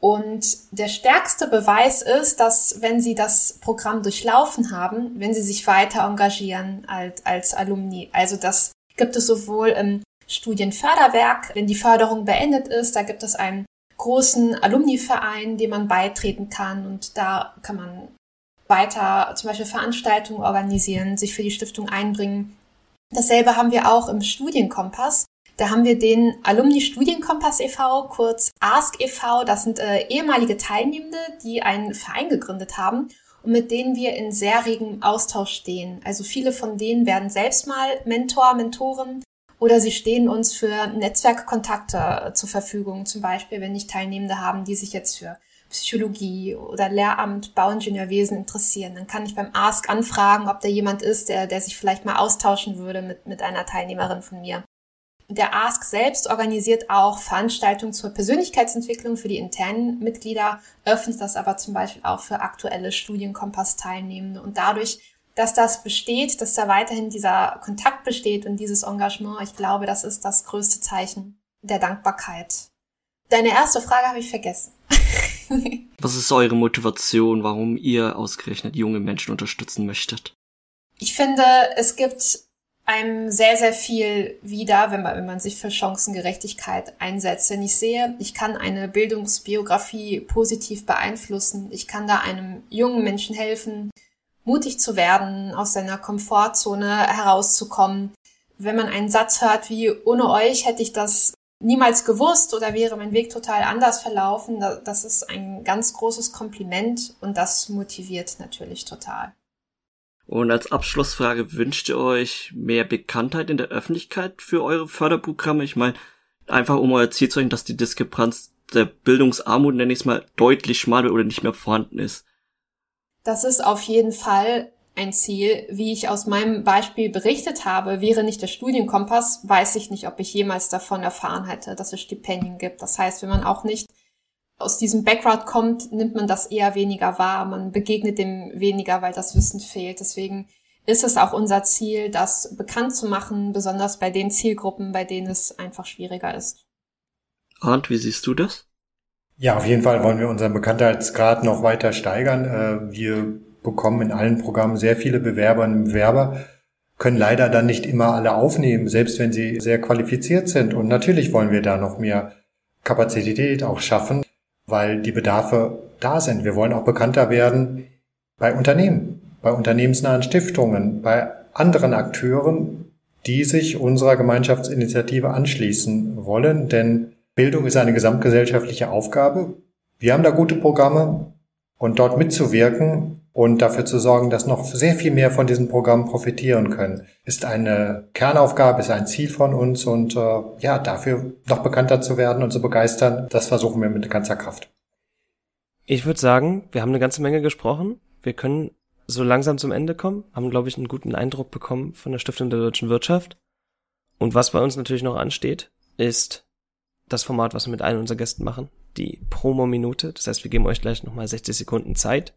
Und der stärkste Beweis ist, dass wenn Sie das Programm durchlaufen haben, wenn Sie sich weiter engagieren als, als Alumni. Also das gibt es sowohl im Studienförderwerk, wenn die Förderung beendet ist, da gibt es einen großen Alumni-Verein, dem man beitreten kann und da kann man weiter zum Beispiel Veranstaltungen organisieren, sich für die Stiftung einbringen. Dasselbe haben wir auch im Studienkompass. Da haben wir den Alumni Studienkompass e.V., kurz ASK e.V., das sind äh, ehemalige Teilnehmende, die einen Verein gegründet haben und mit denen wir in sehr regem Austausch stehen. Also viele von denen werden selbst mal Mentor, Mentoren oder sie stehen uns für Netzwerkkontakte zur Verfügung. Zum Beispiel, wenn nicht Teilnehmende haben, die sich jetzt für Psychologie oder Lehramt, Bauingenieurwesen interessieren, dann kann ich beim Ask anfragen, ob da jemand ist, der, der sich vielleicht mal austauschen würde mit, mit einer Teilnehmerin von mir. Der Ask selbst organisiert auch Veranstaltungen zur Persönlichkeitsentwicklung für die internen Mitglieder, öffnet das aber zum Beispiel auch für aktuelle Studienkompass-Teilnehmende. Und dadurch, dass das besteht, dass da weiterhin dieser Kontakt besteht und dieses Engagement, ich glaube, das ist das größte Zeichen der Dankbarkeit. Deine erste Frage habe ich vergessen. Was ist eure Motivation, warum ihr ausgerechnet junge Menschen unterstützen möchtet? Ich finde, es gibt einem sehr, sehr viel wieder, wenn man, wenn man sich für Chancengerechtigkeit einsetzt. Wenn ich sehe, ich kann eine Bildungsbiografie positiv beeinflussen, ich kann da einem jungen Menschen helfen, mutig zu werden, aus seiner Komfortzone herauszukommen. Wenn man einen Satz hört wie, ohne euch hätte ich das niemals gewusst oder wäre mein Weg total anders verlaufen, das ist ein ganz großes Kompliment und das motiviert natürlich total. Und als Abschlussfrage wünscht ihr euch mehr Bekanntheit in der Öffentlichkeit für eure Förderprogramme? Ich meine, einfach um euer Ziel zu sagen, dass die Diskrepanz der Bildungsarmut, nenne ich es mal, deutlich schmaler oder nicht mehr vorhanden ist. Das ist auf jeden Fall ein Ziel. Wie ich aus meinem Beispiel berichtet habe, wäre nicht der Studienkompass, weiß ich nicht, ob ich jemals davon erfahren hätte, dass es Stipendien gibt. Das heißt, wenn man auch nicht aus diesem Background kommt, nimmt man das eher weniger wahr. Man begegnet dem weniger, weil das Wissen fehlt. Deswegen ist es auch unser Ziel, das bekannt zu machen, besonders bei den Zielgruppen, bei denen es einfach schwieriger ist. Und wie siehst du das? Ja, auf jeden Fall wollen wir unseren Bekanntheitsgrad noch weiter steigern. Äh, wir bekommen in allen Programmen sehr viele Bewerberinnen und Bewerber, können leider dann nicht immer alle aufnehmen, selbst wenn sie sehr qualifiziert sind. Und natürlich wollen wir da noch mehr Kapazität auch schaffen weil die Bedarfe da sind. Wir wollen auch bekannter werden bei Unternehmen, bei unternehmensnahen Stiftungen, bei anderen Akteuren, die sich unserer Gemeinschaftsinitiative anschließen wollen, denn Bildung ist eine gesamtgesellschaftliche Aufgabe. Wir haben da gute Programme und dort mitzuwirken und dafür zu sorgen, dass noch sehr viel mehr von diesen Programmen profitieren können, ist eine Kernaufgabe, ist ein Ziel von uns und äh, ja, dafür noch bekannter zu werden und zu begeistern, das versuchen wir mit ganzer Kraft. Ich würde sagen, wir haben eine ganze Menge gesprochen. Wir können so langsam zum Ende kommen, haben, glaube ich, einen guten Eindruck bekommen von der Stiftung der deutschen Wirtschaft. Und was bei uns natürlich noch ansteht, ist das Format, was wir mit allen unseren Gästen machen, die Promo-Minute. Das heißt, wir geben euch gleich nochmal 60 Sekunden Zeit,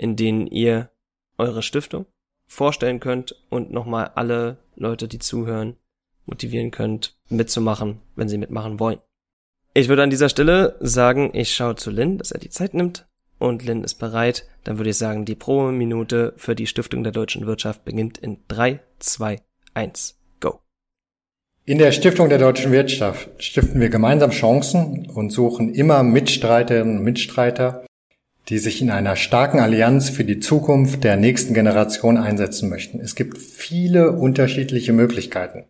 in denen ihr eure Stiftung vorstellen könnt und nochmal alle Leute, die zuhören, motivieren könnt, mitzumachen, wenn sie mitmachen wollen. Ich würde an dieser Stelle sagen, ich schaue zu Lin, dass er die Zeit nimmt und Lin ist bereit. Dann würde ich sagen, die Promo-Minute für die Stiftung der deutschen Wirtschaft beginnt in 3, 2, 1, go. In der Stiftung der deutschen Wirtschaft stiften wir gemeinsam Chancen und suchen immer Mitstreiterinnen und Mitstreiter, die sich in einer starken Allianz für die Zukunft der nächsten Generation einsetzen möchten. Es gibt viele unterschiedliche Möglichkeiten.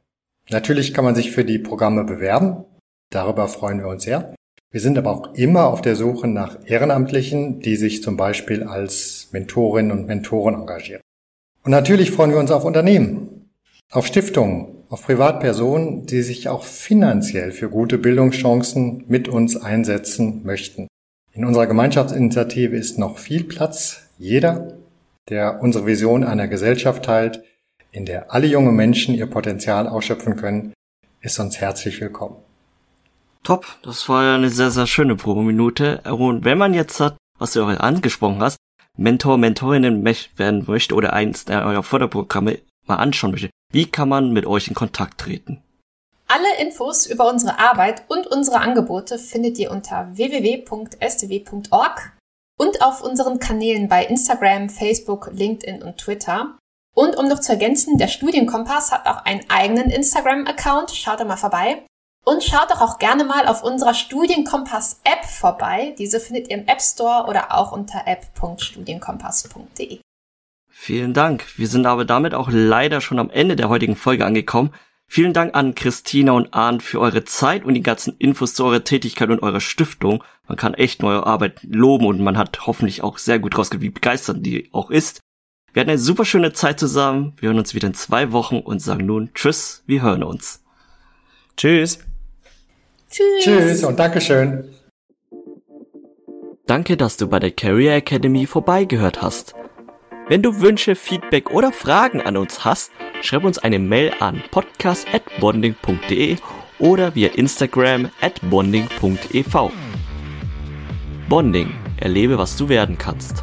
Natürlich kann man sich für die Programme bewerben. Darüber freuen wir uns sehr. Wir sind aber auch immer auf der Suche nach Ehrenamtlichen, die sich zum Beispiel als Mentorinnen und Mentoren engagieren. Und natürlich freuen wir uns auf Unternehmen, auf Stiftungen, auf Privatpersonen, die sich auch finanziell für gute Bildungschancen mit uns einsetzen möchten. In unserer Gemeinschaftsinitiative ist noch viel Platz. Jeder, der unsere Vision einer Gesellschaft teilt, in der alle junge Menschen ihr Potenzial ausschöpfen können, ist uns herzlich willkommen. Top, das war ja eine sehr, sehr schöne Probeminute. Und wenn man jetzt hat, was du auch angesprochen hast, Mentor, Mentorinnen werden möchte oder eins eurer Förderprogramme mal anschauen möchte, wie kann man mit euch in Kontakt treten? Alle Infos über unsere Arbeit und unsere Angebote findet ihr unter www.stw.org und auf unseren Kanälen bei Instagram, Facebook, LinkedIn und Twitter. Und um noch zu ergänzen, der Studienkompass hat auch einen eigenen Instagram-Account. Schaut da mal vorbei. Und schaut doch auch gerne mal auf unserer Studienkompass-App vorbei. Diese findet ihr im App Store oder auch unter app.studienkompass.de. Vielen Dank. Wir sind aber damit auch leider schon am Ende der heutigen Folge angekommen. Vielen Dank an Christina und Arndt für eure Zeit und die ganzen Infos zu eurer Tätigkeit und eurer Stiftung. Man kann echt neue Arbeit loben und man hat hoffentlich auch sehr gut rausgekriegt, wie begeistert die auch ist. Wir hatten eine super schöne Zeit zusammen. Wir hören uns wieder in zwei Wochen und sagen nun Tschüss, wir hören uns. Tschüss. Tschüss. Tschüss und Dankeschön. Danke, dass du bei der Career Academy vorbeigehört hast. Wenn du Wünsche, Feedback oder Fragen an uns hast, schreib uns eine Mail an podcast@bonding.de oder via Instagram at bonding.ev. Bonding, erlebe, was du werden kannst.